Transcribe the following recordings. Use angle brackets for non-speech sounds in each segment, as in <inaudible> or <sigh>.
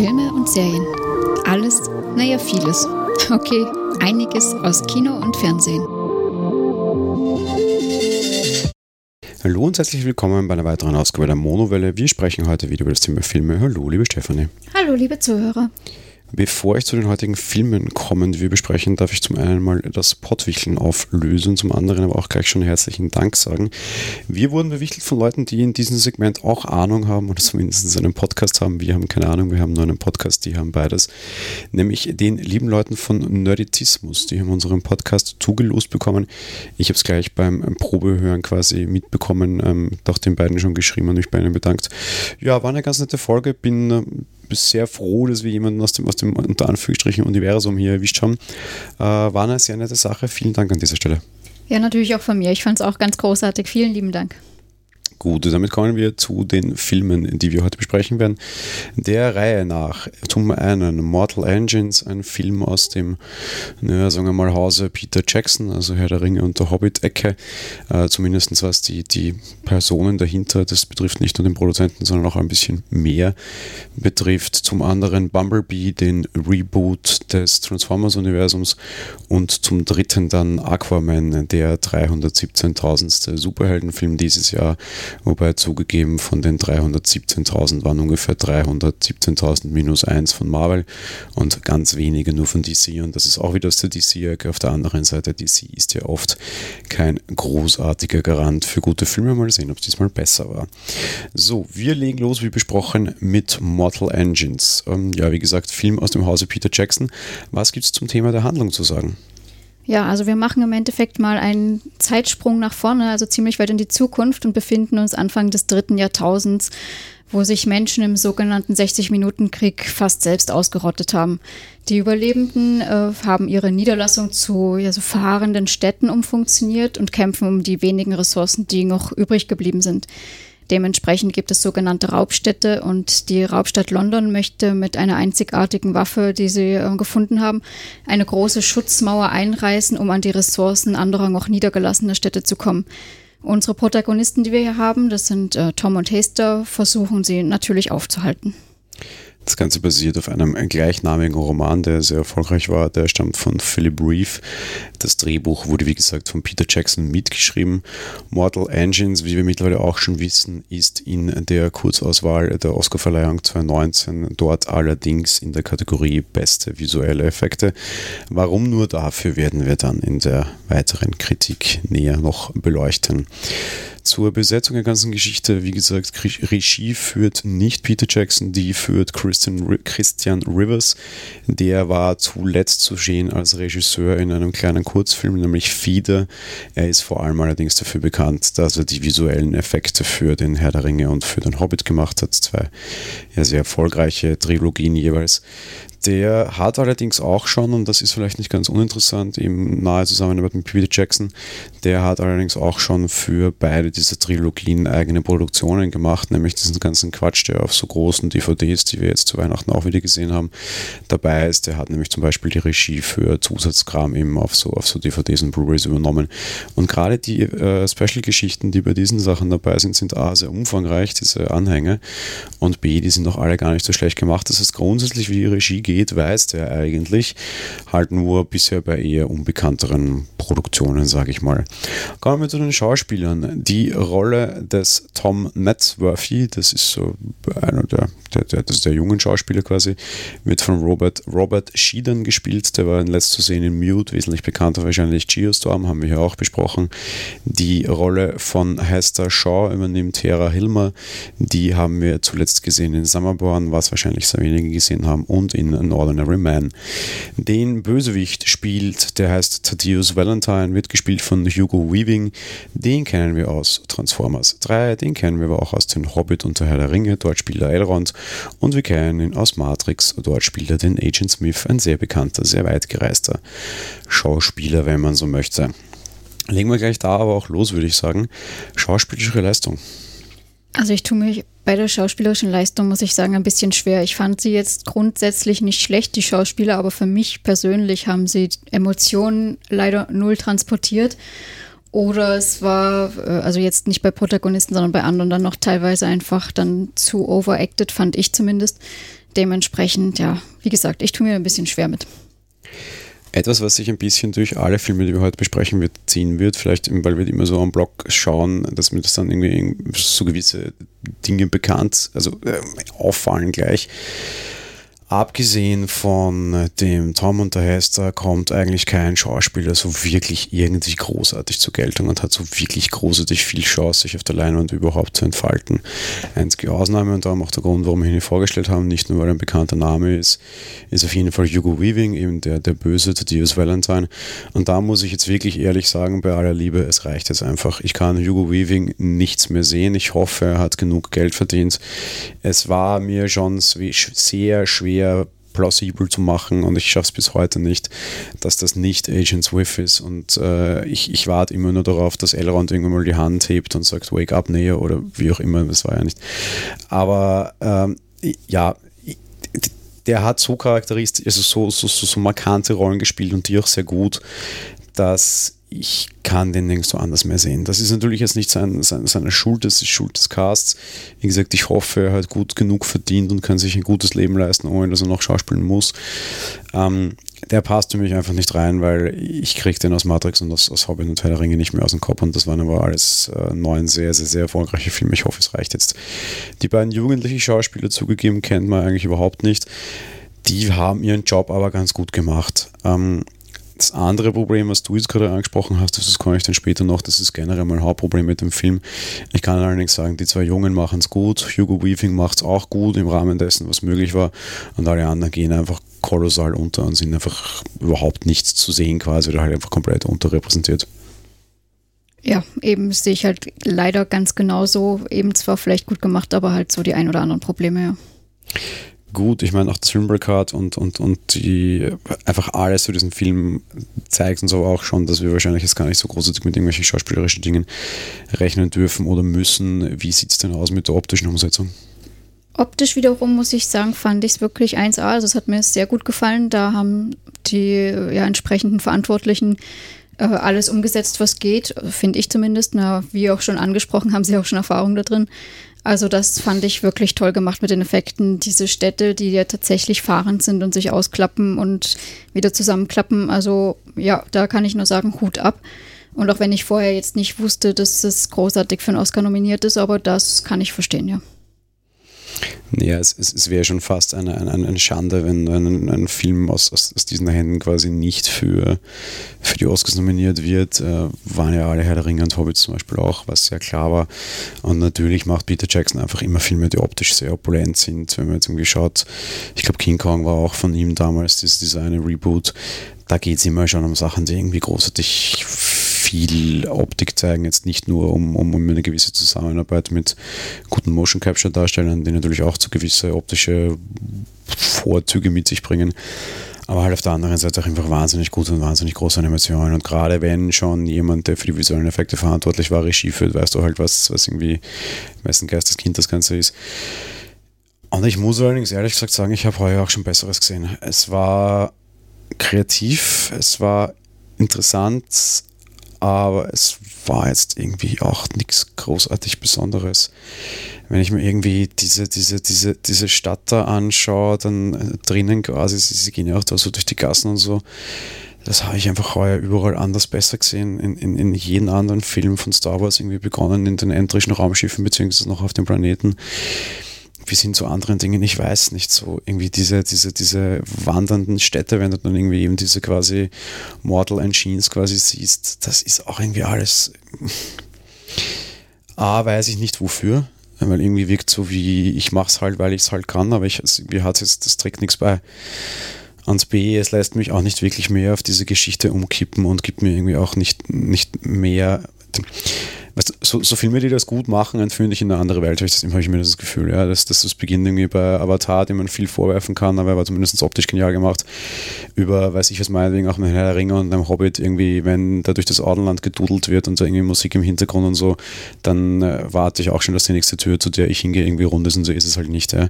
Filme und Serien. Alles, naja, vieles. Okay, einiges aus Kino und Fernsehen. Hallo und herzlich willkommen bei einer weiteren Ausgabe der Monowelle. Wir sprechen heute wieder über das Thema Filme. Hallo, liebe Stefanie. Hallo, liebe Zuhörer. Bevor ich zu den heutigen Filmen komme, die wir besprechen, darf ich zum einen mal das Pottwicheln auflösen, zum anderen aber auch gleich schon herzlichen Dank sagen. Wir wurden bewichtelt von Leuten, die in diesem Segment auch Ahnung haben oder zumindest einen Podcast haben. Wir haben keine Ahnung, wir haben nur einen Podcast, die haben beides. Nämlich den lieben Leuten von Nerditismus. Die haben unseren Podcast zugelost bekommen. Ich habe es gleich beim Probehören quasi mitbekommen, ähm, doch den beiden schon geschrieben und mich bei ihnen bedankt. Ja, war eine ganz nette Folge. Bin äh, sehr froh, dass wir jemanden aus dem, aus dem unter Anführungsstrichen Universum hier erwischt haben. Äh, war eine sehr nette Sache. Vielen Dank an dieser Stelle. Ja, natürlich auch von mir. Ich fand es auch ganz großartig. Vielen lieben Dank. Gut, damit kommen wir zu den Filmen, die wir heute besprechen werden. Der Reihe nach. Zum einen Mortal Engines, ein Film aus dem, naja, sagen wir mal, Hause Peter Jackson, also Herr der Ringe und der Hobbit-Ecke. Äh, zumindest was die, die Personen dahinter, das betrifft nicht nur den Produzenten, sondern auch ein bisschen mehr betrifft. Zum anderen Bumblebee, den Reboot des Transformers-Universums. Und zum dritten dann Aquaman, der 317.000. Superheldenfilm dieses Jahr wobei zugegeben von den 317.000 waren ungefähr 317.000 minus 1 von Marvel und ganz wenige nur von DC und das ist auch wieder aus der DC-Ecke. Auf der anderen Seite, DC ist ja oft kein großartiger Garant für gute Filme. Mal sehen, ob es diesmal besser war. So, wir legen los, wie besprochen, mit Mortal Engines. Ähm, ja, wie gesagt, Film aus dem Hause Peter Jackson. Was gibt es zum Thema der Handlung zu sagen? Ja, also wir machen im Endeffekt mal einen Zeitsprung nach vorne, also ziemlich weit in die Zukunft und befinden uns Anfang des dritten Jahrtausends, wo sich Menschen im sogenannten 60-Minuten-Krieg fast selbst ausgerottet haben. Die Überlebenden äh, haben ihre Niederlassung zu ja, so fahrenden Städten umfunktioniert und kämpfen um die wenigen Ressourcen, die noch übrig geblieben sind. Dementsprechend gibt es sogenannte Raubstädte und die Raubstadt London möchte mit einer einzigartigen Waffe, die sie äh, gefunden haben, eine große Schutzmauer einreißen, um an die Ressourcen anderer noch niedergelassener Städte zu kommen. Unsere Protagonisten, die wir hier haben, das sind äh, Tom und Hester, versuchen sie natürlich aufzuhalten. Das Ganze basiert auf einem gleichnamigen Roman, der sehr erfolgreich war. Der stammt von Philip Reeve. Das Drehbuch wurde, wie gesagt, von Peter Jackson mitgeschrieben. Mortal Engines, wie wir mittlerweile auch schon wissen, ist in der Kurzauswahl der Oscarverleihung 2019 dort allerdings in der Kategorie Beste visuelle Effekte. Warum nur dafür werden wir dann in der weiteren Kritik näher noch beleuchten. Zur Besetzung der ganzen Geschichte, wie gesagt, Regie führt nicht Peter Jackson, die führt Christian, Christian Rivers. Der war zuletzt zu sehen als Regisseur in einem kleinen Kurzfilm, nämlich Fieder. Er ist vor allem allerdings dafür bekannt, dass er die visuellen Effekte für den Herr der Ringe und für den Hobbit gemacht hat. Zwei ja, sehr erfolgreiche Trilogien jeweils. Der hat allerdings auch schon, und das ist vielleicht nicht ganz uninteressant, im nahe Zusammenarbeit mit Peter Jackson, der hat allerdings auch schon für beide diese Trilogien eigene Produktionen gemacht, nämlich diesen ganzen Quatsch, der auf so großen DVDs, die wir jetzt zu Weihnachten auch wieder gesehen haben, dabei ist. Der hat nämlich zum Beispiel die Regie für Zusatzkram eben auf so, auf so DVDs und Blu-rays übernommen. Und gerade die äh, Special-Geschichten, die bei diesen Sachen dabei sind, sind A, sehr umfangreich, diese Anhänge, und B, die sind auch alle gar nicht so schlecht gemacht. Das heißt, grundsätzlich, wie die Regie geht, weiß der eigentlich. Halt nur bisher bei eher unbekannteren Produktionen, sage ich mal. Kommen wir zu den Schauspielern. Die Rolle des Tom Natsworthy, das ist so einer der, der, der, das ist der jungen Schauspieler quasi, wird von Robert, Robert Sheedan gespielt. Der war in letzt zu sehen in Mute, wesentlich bekannter wahrscheinlich Geostorm, haben wir hier auch besprochen. Die Rolle von Hester Shaw übernimmt Hera Hilmer. Die haben wir zuletzt gesehen in Summerborn, was wahrscheinlich sehr wenige gesehen haben, und in An Ordinary Man. Den Bösewicht spielt, der heißt Thaddeus Valentine, wird gespielt von Hugo Weaving. Den kennen wir aus Transformers 3, den kennen wir aber auch aus den Hobbit und der Herr der Ringe, dort spielt er Elrond. Und wir kennen ihn aus Matrix, dort spielt er den Agent Smith, ein sehr bekannter, sehr weit gereister Schauspieler, wenn man so möchte. Legen wir gleich da aber auch los, würde ich sagen. Schauspielerische Leistung. Also ich tue mich bei der schauspielerischen Leistung, muss ich sagen, ein bisschen schwer. Ich fand sie jetzt grundsätzlich nicht schlecht, die Schauspieler, aber für mich persönlich haben sie Emotionen leider null transportiert. Oder es war, äh, also jetzt nicht bei Protagonisten, sondern bei anderen dann noch teilweise einfach dann zu overacted, fand ich zumindest. Dementsprechend, ja, wie gesagt, ich tue mir ein bisschen schwer mit. Etwas, was sich ein bisschen durch alle Filme, die wir heute besprechen, wird, ziehen wird, vielleicht, weil wir immer so am Blog schauen, dass mir das dann irgendwie so gewisse Dinge bekannt, also äh, auffallen gleich abgesehen von dem Tom und der Hester kommt eigentlich kein Schauspieler so wirklich irgendwie großartig zur Geltung und hat so wirklich großartig viel Chance, sich auf der Leinwand überhaupt zu entfalten. Einzige Ausnahme und darum auch der Grund, warum wir ihn vorgestellt haben, nicht nur weil er ein bekannter Name ist, ist auf jeden Fall Hugo Weaving, eben der, der böse Thaddeus Valentine. Und da muss ich jetzt wirklich ehrlich sagen, bei aller Liebe, es reicht jetzt einfach. Ich kann Hugo Weaving nichts mehr sehen. Ich hoffe, er hat genug Geld verdient. Es war mir schon sehr schwer, eher plausibel zu machen und ich schaffe es bis heute nicht, dass das nicht Agent Swift ist und äh, ich, ich warte immer nur darauf, dass Elrond irgendwann mal die Hand hebt und sagt Wake up Neo oder wie auch immer, das war ja nicht. Aber ähm, ja, der hat so charakteristisch, also so, so, so, so markante Rollen gespielt und die auch sehr gut, dass ich kann den nirgendwo anders mehr sehen. Das ist natürlich jetzt nicht sein, sein, seine Schuld, das ist Schuld des Casts. Wie gesagt, ich hoffe, er hat gut genug verdient und kann sich ein gutes Leben leisten, ohne dass er noch schauspielen muss. Ähm, der passt für mich einfach nicht rein, weil ich kriege den aus Matrix und aus, aus Hobbit und Herr Ringe nicht mehr aus dem Kopf und das waren aber alles äh, neun sehr, sehr, sehr erfolgreiche Filme. Ich hoffe, es reicht jetzt. Die beiden jugendlichen Schauspieler zugegeben kennt man eigentlich überhaupt nicht. Die haben ihren Job aber ganz gut gemacht. Ähm, das andere Problem, was du jetzt gerade angesprochen hast, das komme ich dann später noch, das ist generell mein Hauptproblem mit dem Film. Ich kann allerdings sagen, die zwei Jungen machen es gut, Hugo Weaving macht es auch gut im Rahmen dessen, was möglich war, und alle anderen gehen einfach kolossal unter und sind einfach überhaupt nichts zu sehen quasi oder halt einfach komplett unterrepräsentiert. Ja, eben sehe ich halt leider ganz genauso, eben zwar vielleicht gut gemacht, aber halt so die ein oder anderen Probleme, ja gut. Ich meine, auch Filmbreak und, und, und die einfach alles zu diesem Film zeigt uns aber auch schon, dass wir wahrscheinlich jetzt gar nicht so großartig mit irgendwelchen schauspielerischen Dingen rechnen dürfen oder müssen. Wie sieht es denn aus mit der optischen Umsetzung? Optisch wiederum muss ich sagen, fand ich es wirklich 1A. Also es hat mir sehr gut gefallen. Da haben die ja, entsprechenden Verantwortlichen alles umgesetzt, was geht, finde ich zumindest. Na, wie auch schon angesprochen, haben sie auch schon Erfahrung da drin. Also das fand ich wirklich toll gemacht mit den Effekten. Diese Städte, die ja tatsächlich fahrend sind und sich ausklappen und wieder zusammenklappen. Also ja, da kann ich nur sagen, Hut ab. Und auch wenn ich vorher jetzt nicht wusste, dass es großartig für einen Oscar nominiert ist, aber das kann ich verstehen, ja. Ja, es, es, es wäre schon fast eine, eine, eine Schande, wenn ein, ein Film aus, aus, aus, diesen Händen quasi nicht für, für die Oscars nominiert wird. Äh, waren ja alle Herr der Ringe und Hobbits zum Beispiel auch, was sehr klar war. Und natürlich macht Peter Jackson einfach immer Filme, die optisch sehr opulent sind. Wenn man jetzt irgendwie schaut, ich glaube King Kong war auch von ihm damals, dieses, dieser eine Reboot. Da geht es immer schon um Sachen, die irgendwie großartig viel Optik zeigen, jetzt nicht nur um, um, um eine gewisse Zusammenarbeit mit guten Motion Capture Darstellern, die natürlich auch zu gewisse optische Vorzüge mit sich bringen. Aber halt auf der anderen Seite auch einfach wahnsinnig gute und wahnsinnig große Animationen. Und gerade wenn schon jemand, der für die visuellen Effekte verantwortlich war, Regie führt, weißt du halt, was, was irgendwie wessen Geisteskind das Ganze ist. Und ich muss allerdings ehrlich gesagt sagen, ich habe heuer auch schon Besseres gesehen. Es war kreativ, es war interessant, aber es war jetzt irgendwie auch nichts großartig Besonderes. Wenn ich mir irgendwie diese, diese, diese, diese Stadt da anschaue, dann äh, drinnen quasi, sie, gehen ja auch da so durch die Gassen und so, das habe ich einfach heuer überall anders besser gesehen. In, in, in jedem anderen Film von Star Wars irgendwie begonnen, in den endrischen Raumschiffen, beziehungsweise noch auf dem Planeten bis hin zu anderen Dingen, ich weiß nicht, so irgendwie diese, diese, diese wandernden Städte, wenn du dann irgendwie eben diese quasi Mortal Engines quasi siehst, das ist auch irgendwie alles. A, weiß ich nicht wofür, weil irgendwie wirkt so wie, ich mach's halt, weil ich es halt kann, aber ich, mir hat jetzt, das trägt nichts bei. Und B, es lässt mich auch nicht wirklich mehr auf diese Geschichte umkippen und gibt mir irgendwie auch nicht, nicht mehr weißt, so, so Filme, die das gut machen, entführen dich in eine andere Welt, habe ich, hab ich mir das Gefühl. Ja, dass, dass das beginnt irgendwie bei Avatar, dem man viel vorwerfen kann, aber er war zumindest optisch genial gemacht. Über, weiß ich was meinetwegen, auch mit Herr der Ringe und einem Hobbit irgendwie, wenn da durch das Audenland gedudelt wird und da irgendwie Musik im Hintergrund und so, dann äh, warte ich auch schon, dass die nächste Tür, zu der ich hingehe, irgendwie rund ist und so ist es halt nicht. Ja.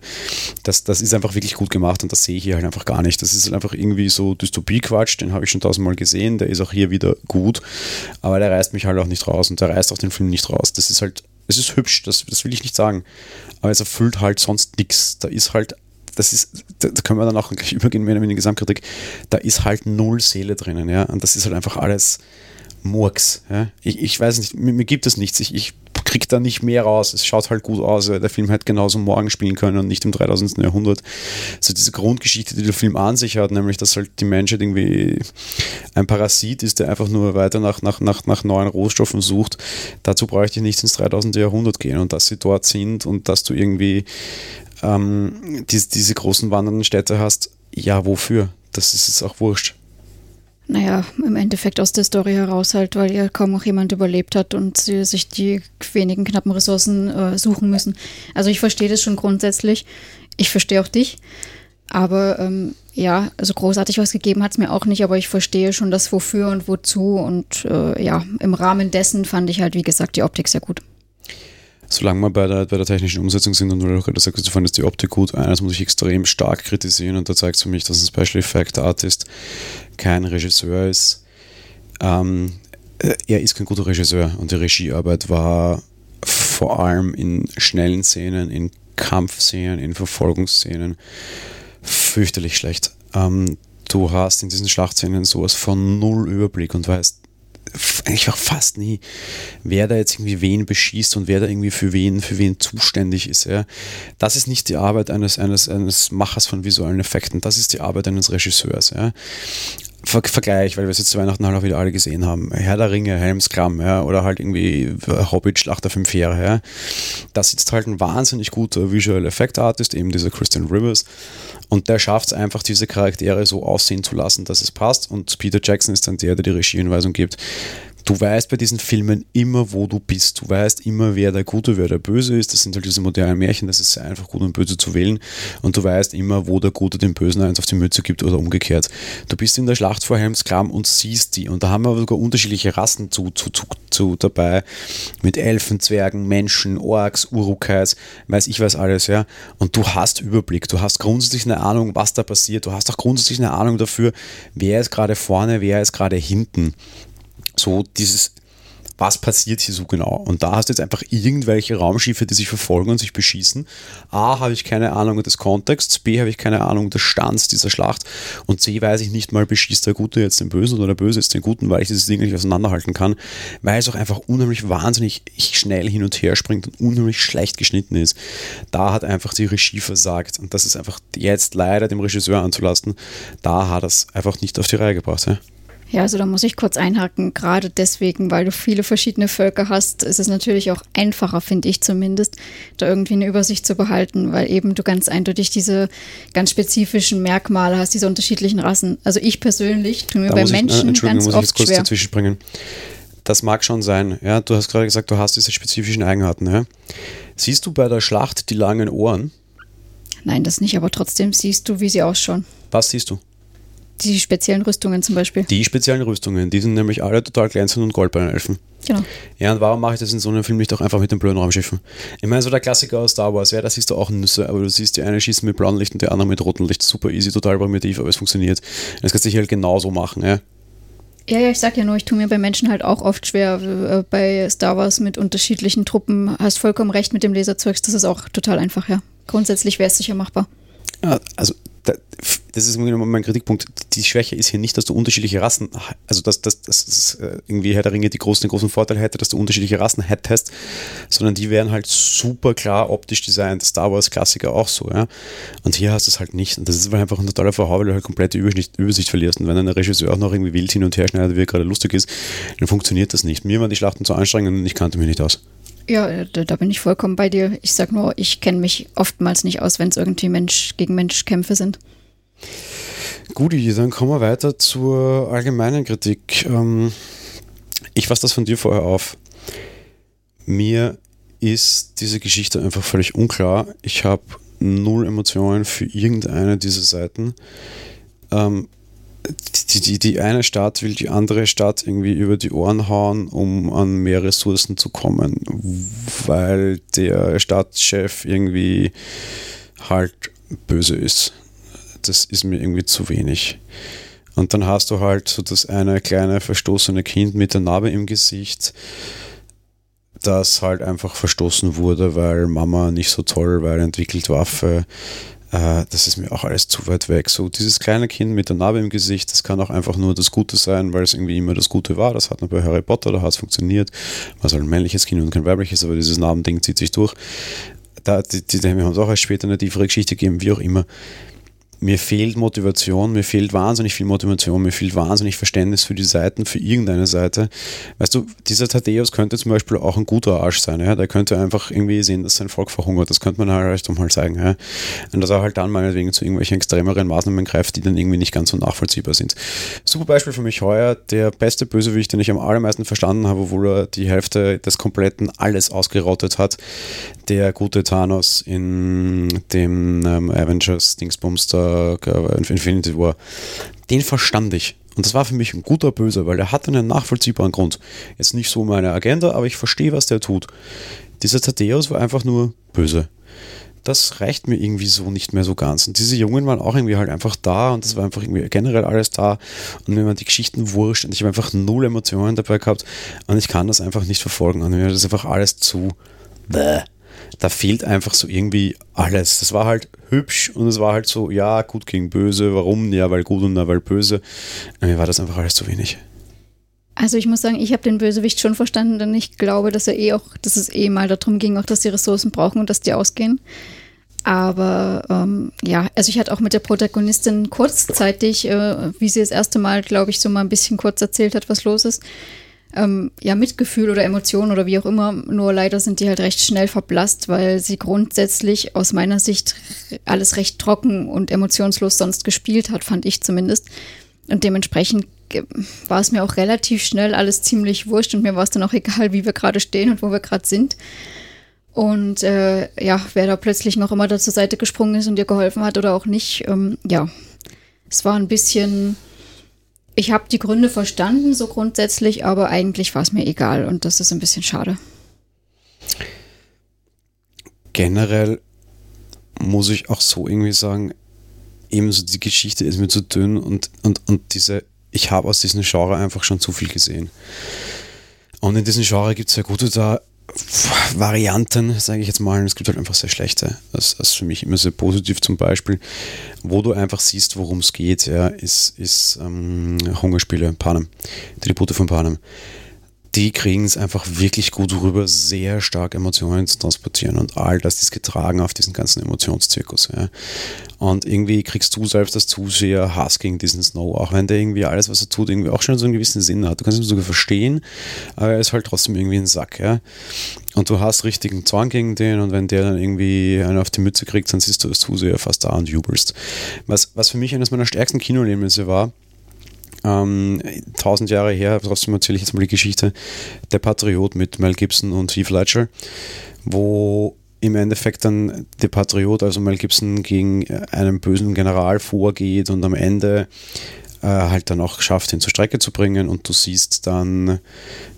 Das, das ist einfach wirklich gut gemacht und das sehe ich hier halt einfach gar nicht. Das ist halt einfach irgendwie so Dystopie-Quatsch, den habe ich schon tausendmal gesehen, der ist auch hier wieder gut, aber der reißt mich halt auch nicht raus und der reißt auch den Film nicht raus. Das ist halt, es ist hübsch, das, das will ich nicht sagen. Aber es erfüllt halt sonst nichts. Da ist halt das ist, da können wir dann auch <laughs> gleich übergehen mit der Gesamtkritik, da ist halt null Seele drinnen, ja. Und das ist halt einfach alles Murks. Ja? Ich, ich weiß nicht, mir, mir gibt es nichts. Ich, ich kriege da nicht mehr raus. Es schaut halt gut aus. Der Film hätte genauso morgen spielen können und nicht im 3000. Jahrhundert. So diese Grundgeschichte, die der Film an sich hat, nämlich, dass halt die Menschheit irgendwie ein Parasit ist, der einfach nur weiter nach, nach, nach, nach neuen Rohstoffen sucht. Dazu bräuchte ich nicht ins 3000. Jahrhundert gehen und dass sie dort sind und dass du irgendwie ähm, die, diese großen wandernden Städte hast. Ja, wofür? Das ist jetzt auch wurscht naja, im Endeffekt aus der Story heraus halt, weil ja kaum noch jemand überlebt hat und sie sich die wenigen knappen Ressourcen äh, suchen müssen. Also ich verstehe das schon grundsätzlich. Ich verstehe auch dich. Aber ähm, ja, also großartig was gegeben hat es mir auch nicht, aber ich verstehe schon das Wofür und Wozu. Und äh, ja, im Rahmen dessen fand ich halt, wie gesagt, die Optik sehr gut solange wir bei der, bei der technischen Umsetzung sind und du auch gerade sagst, du fandest die Optik gut, eines muss ich extrem stark kritisieren und da zeigt es für mich, dass ein Special Effect Artist kein Regisseur ist. Ähm, äh, er ist kein guter Regisseur und die Regiearbeit war vor allem in schnellen Szenen, in Kampfszenen, in Verfolgungsszenen fürchterlich schlecht. Ähm, du hast in diesen Schlachtszenen sowas von null Überblick und weißt eigentlich auch fast nie, wer da jetzt irgendwie wen beschießt und wer da irgendwie für wen, für wen zuständig ist. Ja. Das ist nicht die Arbeit eines, eines, eines Machers von visuellen Effekten, das ist die Arbeit eines Regisseurs. Ja. Ver Vergleich, weil wir es jetzt zu Weihnachten halt auch wieder alle gesehen haben. Herr der Ringe, Helmskram, ja, oder halt irgendwie Hobbit, Schlacht der Fünf Heere, ja. Da sitzt halt ein wahnsinnig guter Visual Effect Artist, eben dieser Christian Rivers, und der schafft es einfach, diese Charaktere so aussehen zu lassen, dass es passt. Und Peter Jackson ist dann der, der die Regieanweisung gibt. Du weißt bei diesen Filmen immer, wo du bist. Du weißt immer, wer der Gute, wer der Böse ist. Das sind halt diese modernen Märchen, das ist einfach gut und böse zu wählen. Und du weißt immer, wo der Gute dem Bösen eins auf die Mütze gibt oder umgekehrt. Du bist in der Schlacht vor Helmskram und siehst die. Und da haben wir sogar unterschiedliche Rassen zu, zu, zu, zu dabei. Mit Elfen, Zwergen, Menschen, Orks, Urukais, weiß ich was alles, ja. Und du hast Überblick. Du hast grundsätzlich eine Ahnung, was da passiert. Du hast auch grundsätzlich eine Ahnung dafür, wer ist gerade vorne, wer ist gerade hinten so dieses, was passiert hier so genau? Und da hast du jetzt einfach irgendwelche Raumschiffe, die sich verfolgen und sich beschießen. A, habe ich keine Ahnung des Kontexts, B, habe ich keine Ahnung des Stands dieser Schlacht und C, weiß ich nicht mal, beschießt der Gute jetzt den Bösen oder der Böse jetzt den Guten, weil ich dieses Ding nicht auseinanderhalten kann, weil es auch einfach unheimlich wahnsinnig schnell hin und her springt und unheimlich schlecht geschnitten ist. Da hat einfach die Regie versagt und das ist einfach jetzt leider dem Regisseur anzulasten. Da hat er es einfach nicht auf die Reihe gebracht. Ja? Ja, also da muss ich kurz einhaken. Gerade deswegen, weil du viele verschiedene Völker hast, ist es natürlich auch einfacher, finde ich zumindest, da irgendwie eine Übersicht zu behalten, weil eben du ganz eindeutig diese ganz spezifischen Merkmale hast, diese unterschiedlichen Rassen. Also ich persönlich tue mir da bei Menschen ich, äh, ganz muss oft ich jetzt kurz schwer. dazwischen springen. Das mag schon sein. Ja, du hast gerade gesagt, du hast diese spezifischen Eigenarten. Ja. Siehst du bei der Schlacht die langen Ohren? Nein, das nicht, aber trotzdem siehst du, wie sie ausschauen. Was siehst du? Die speziellen Rüstungen zum Beispiel. Die speziellen Rüstungen, die sind nämlich alle total glänzend und Goldbein-Elfen. Genau. Ja, und warum mache ich das in so einem Film nicht auch einfach mit den blöden Raumschiffen? Ich meine, so der Klassiker aus Star Wars, ja, da siehst du auch Nüsse, aber du siehst, die eine schießen mit blauem Licht und die andere mit rotem Licht. Super easy, total primitiv, aber es funktioniert. Das kannst du halt genauso machen, ja. Ja, ja, ich sag ja nur, ich tue mir bei Menschen halt auch oft schwer. Äh, bei Star Wars mit unterschiedlichen Truppen hast vollkommen recht mit dem Laserzeugs, das ist auch total einfach, ja. Grundsätzlich wäre es sicher machbar. Ja, also das ist mein Kritikpunkt. Die Schwäche ist hier nicht, dass du unterschiedliche Rassen, also dass, dass, dass äh, irgendwie Herr der Ringe die großen, den großen Vorteil hätte, dass du unterschiedliche Rassen hättest, sondern die wären halt super klar optisch designt. Star Wars Klassiker auch so, ja. Und hier hast du es halt nicht. Und das ist einfach ein totaler Verhau, weil du halt komplette Übersicht, Übersicht verlierst. Und wenn ein Regisseur auch noch irgendwie wild hin und her schneidet, wie er gerade lustig ist, dann funktioniert das nicht. Mir waren die Schlachten zu anstrengend und ich kannte mich nicht aus. Ja, da, da, bin ich vollkommen bei dir. Ich sag nur, ich kenne mich oftmals nicht aus, wenn es irgendwie Mensch gegen Mensch Kämpfe sind. Guti, dann kommen wir weiter zur allgemeinen Kritik. Ähm, ich fasse das von dir vorher auf. Mir ist diese Geschichte einfach völlig unklar. Ich habe null Emotionen für irgendeine dieser Seiten. Ähm, die, die, die eine Stadt will die andere Stadt irgendwie über die Ohren hauen, um an mehr Ressourcen zu kommen, weil der Stadtchef irgendwie halt böse ist. Das ist mir irgendwie zu wenig. Und dann hast du halt so das eine kleine verstoßene Kind mit der Narbe im Gesicht, das halt einfach verstoßen wurde, weil Mama nicht so toll, weil entwickelt Waffe äh, das ist mir auch alles zu weit weg. So dieses kleine Kind mit der Narbe im Gesicht, das kann auch einfach nur das Gute sein, weil es irgendwie immer das Gute war. Das hat nur bei Harry Potter, da hat es funktioniert. Was halt ein männliches Kind und kein weibliches, aber dieses Narbending zieht sich durch. Da, die, die, die haben uns auch erst später eine tiefere Geschichte gegeben, wie auch immer mir fehlt Motivation, mir fehlt wahnsinnig viel Motivation, mir fehlt wahnsinnig Verständnis für die Seiten, für irgendeine Seite. Weißt du, dieser Thaddeus könnte zum Beispiel auch ein guter Arsch sein, ja? der könnte einfach irgendwie sehen, dass sein Volk verhungert, das könnte man halt mal zeigen. Ja? Und dass er halt dann meinetwegen zu irgendwelchen extremeren Maßnahmen greift, die dann irgendwie nicht ganz so nachvollziehbar sind. Super Beispiel für mich heuer, der beste Bösewicht, den ich am allermeisten verstanden habe, obwohl er die Hälfte des kompletten alles ausgerottet hat, der gute Thanos in dem ähm, Avengers Dingsbums da Infinity War. Den verstand ich. Und das war für mich ein guter Böser, weil er hat einen nachvollziehbaren Grund. Jetzt nicht so meine Agenda, aber ich verstehe, was der tut. Dieser Thaddeus war einfach nur böse. Das reicht mir irgendwie so nicht mehr so ganz. Und diese Jungen waren auch irgendwie halt einfach da und das war einfach irgendwie generell alles da. Und mir waren die Geschichten wurscht und ich habe einfach null Emotionen dabei gehabt und ich kann das einfach nicht verfolgen. Und mir ist einfach alles zu. Bäh da fehlt einfach so irgendwie alles. Das war halt hübsch und es war halt so, ja, gut gegen böse, warum? Ja, weil gut und ja, weil böse. Mir war das einfach alles zu wenig. Also ich muss sagen, ich habe den Bösewicht schon verstanden, denn ich glaube, dass er eh auch, dass es eh mal darum ging, auch dass die Ressourcen brauchen und dass die ausgehen. Aber ähm, ja, also ich hatte auch mit der Protagonistin kurzzeitig, äh, wie sie das erste Mal, glaube ich, so mal ein bisschen kurz erzählt hat, was los ist, ähm, ja, Mitgefühl oder Emotionen oder wie auch immer. Nur leider sind die halt recht schnell verblasst, weil sie grundsätzlich aus meiner Sicht alles recht trocken und emotionslos sonst gespielt hat, fand ich zumindest. Und dementsprechend war es mir auch relativ schnell alles ziemlich wurscht und mir war es dann auch egal, wie wir gerade stehen und wo wir gerade sind. Und äh, ja, wer da plötzlich noch immer da zur Seite gesprungen ist und dir geholfen hat oder auch nicht, ähm, ja, es war ein bisschen ich habe die Gründe verstanden, so grundsätzlich, aber eigentlich war es mir egal und das ist ein bisschen schade. Generell muss ich auch so irgendwie sagen, ebenso die Geschichte ist mir zu dünn und, und, und diese, ich habe aus diesem Genre einfach schon zu viel gesehen. Und in diesem Genre gibt es ja gute da Varianten, sage ich jetzt mal, es gibt halt einfach sehr schlechte. Das, ist für mich immer sehr positiv zum Beispiel, wo du einfach siehst, worum es geht, ja, ist, ist ähm, Hungerspiele, Panem, Tribute von Panem die kriegen es einfach wirklich gut rüber, sehr stark Emotionen zu transportieren und all das ist getragen auf diesen ganzen Emotionszirkus. Ja. Und irgendwie kriegst du selbst als Zuseher Hass gegen diesen Snow, auch wenn der irgendwie alles, was er tut, irgendwie auch schon so einen gewissen Sinn hat. Du kannst ihn sogar verstehen, aber er ist halt trotzdem irgendwie ein Sack. Ja. Und du hast richtigen Zorn gegen den und wenn der dann irgendwie einen auf die Mütze kriegt, dann siehst du als Zuseher fast da und jubelst. Was, was für mich eines meiner stärksten Kinoerlebnisse war, ähm, tausend Jahre her, trotzdem erzähle ich jetzt mal die Geschichte, Der Patriot mit Mel Gibson und Heath Ledger, wo im Endeffekt dann der Patriot, also Mel Gibson, gegen einen bösen General vorgeht und am Ende äh, halt dann auch schafft, ihn zur Strecke zu bringen. Und du siehst dann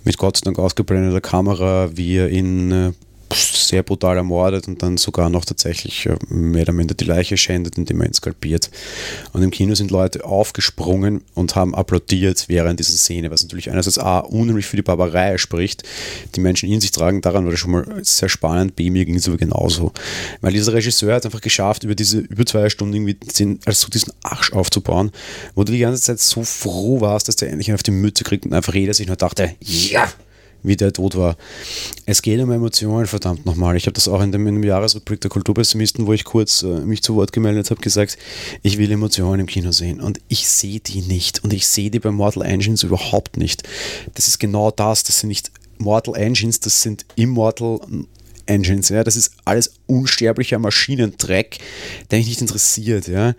mit Gott sei Dank ausgeblendeter Kamera, wie er ihn äh, sehr brutal ermordet und dann sogar noch tatsächlich äh, mehr oder minder die Leiche schändet, indem er ihn skalpiert. Und im Kino sind Leute aufgesprungen und haben applaudiert während dieser Szene, was natürlich einerseits A, unheimlich für die Barbarei spricht, die Menschen in sich tragen, daran war das schon mal sehr spannend, B, mir ging es aber genauso. Weil dieser Regisseur hat einfach geschafft, über diese über zwei Stunden irgendwie also diesen Arsch aufzubauen, wo du die ganze Zeit so froh warst, dass der endlich auf die Mütze kriegt und einfach jeder sich nur dachte, ja, wie der tot war. Es geht um Emotionen, verdammt nochmal. Ich habe das auch in dem, in dem Jahresrückblick der Kulturpessimisten, wo ich kurz äh, mich zu Wort gemeldet habe, gesagt, ich will Emotionen im Kino sehen. Und ich sehe die nicht. Und ich sehe die bei Mortal Engines überhaupt nicht. Das ist genau das. Das sind nicht Mortal Engines, das sind Immortal Engines, ja, das ist alles unsterblicher Maschinendreck, der mich nicht interessiert, ja.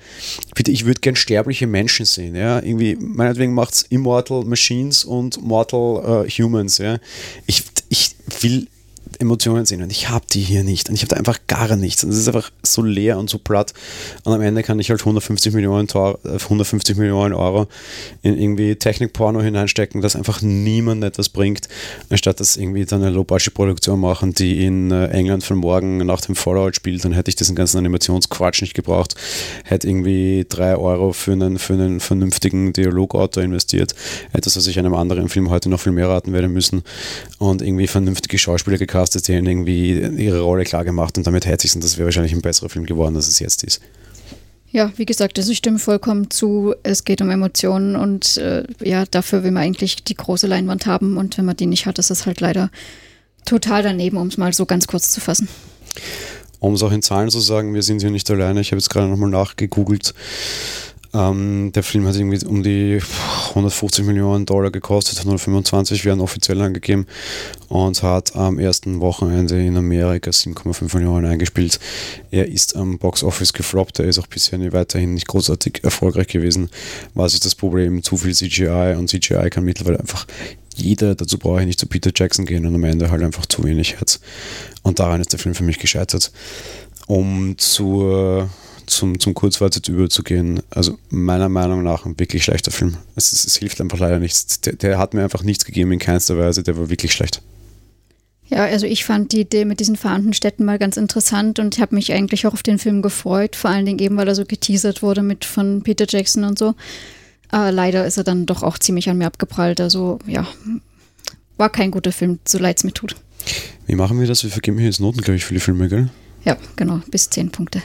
Bitte, ich würde gern sterbliche Menschen sehen, ja. Irgendwie, meinetwegen macht es Immortal Machines und Mortal uh, Humans, ja. Ich, ich will Emotionen sehen und ich habe die hier nicht und ich habe da einfach gar nichts und es ist einfach so leer und so platt und am Ende kann ich halt 150 Millionen, Tor, 150 Millionen Euro in irgendwie Technikporno hineinstecken, das einfach niemand etwas bringt, anstatt dass irgendwie dann eine Low-Budget-Produktion machen, die in äh, England von morgen nach dem Fallout spielt, dann hätte ich diesen ganzen Animationsquatsch nicht gebraucht, hätte irgendwie 3 Euro für einen, für einen vernünftigen Dialogautor investiert, etwas, was ich einem anderen Film heute noch viel mehr raten werde müssen und irgendwie vernünftige Schauspieler gekauft gecastet, die irgendwie ihre Rolle klar gemacht und damit hätte ich es und das wäre wahrscheinlich ein besserer Film geworden, als es jetzt ist. Ja, wie gesagt, also ich stimme vollkommen zu. Es geht um Emotionen und äh, ja, dafür will man eigentlich die große Leinwand haben und wenn man die nicht hat, ist es halt leider total daneben, um es mal so ganz kurz zu fassen. Um es auch in Zahlen zu sagen, wir sind hier nicht alleine. Ich habe jetzt gerade nochmal nachgegoogelt. Ähm, der Film hat irgendwie um die 150 Millionen Dollar gekostet, 125 werden offiziell angegeben und hat am ersten Wochenende in Amerika 7,5 Millionen eingespielt. Er ist am Box Office gefloppt, er ist auch bisher nie weiterhin nicht großartig erfolgreich gewesen. Was ist das Problem? Zu viel CGI und CGI kann mittlerweile einfach jeder, dazu brauche ich nicht zu Peter Jackson gehen und am Ende halt einfach zu wenig Herz. Und daran ist der Film für mich gescheitert. Um zur zum, zum Kurzfazit überzugehen, also meiner Meinung nach ein wirklich schlechter Film. Es, es, es hilft einfach leider nichts. Der, der, hat mir einfach nichts gegeben in keinster Weise, der war wirklich schlecht. Ja, also ich fand die Idee mit diesen verarmten Städten mal ganz interessant und habe mich eigentlich auch auf den Film gefreut, vor allen Dingen eben, weil er so geteasert wurde mit von Peter Jackson und so. Aber leider ist er dann doch auch ziemlich an mir abgeprallt. Also ja, war kein guter Film, so leid es mir tut. Wie machen wir das? Wir vergeben hier jetzt Noten, glaube ich, für die Filme, gell? Ja, genau, bis zehn Punkte.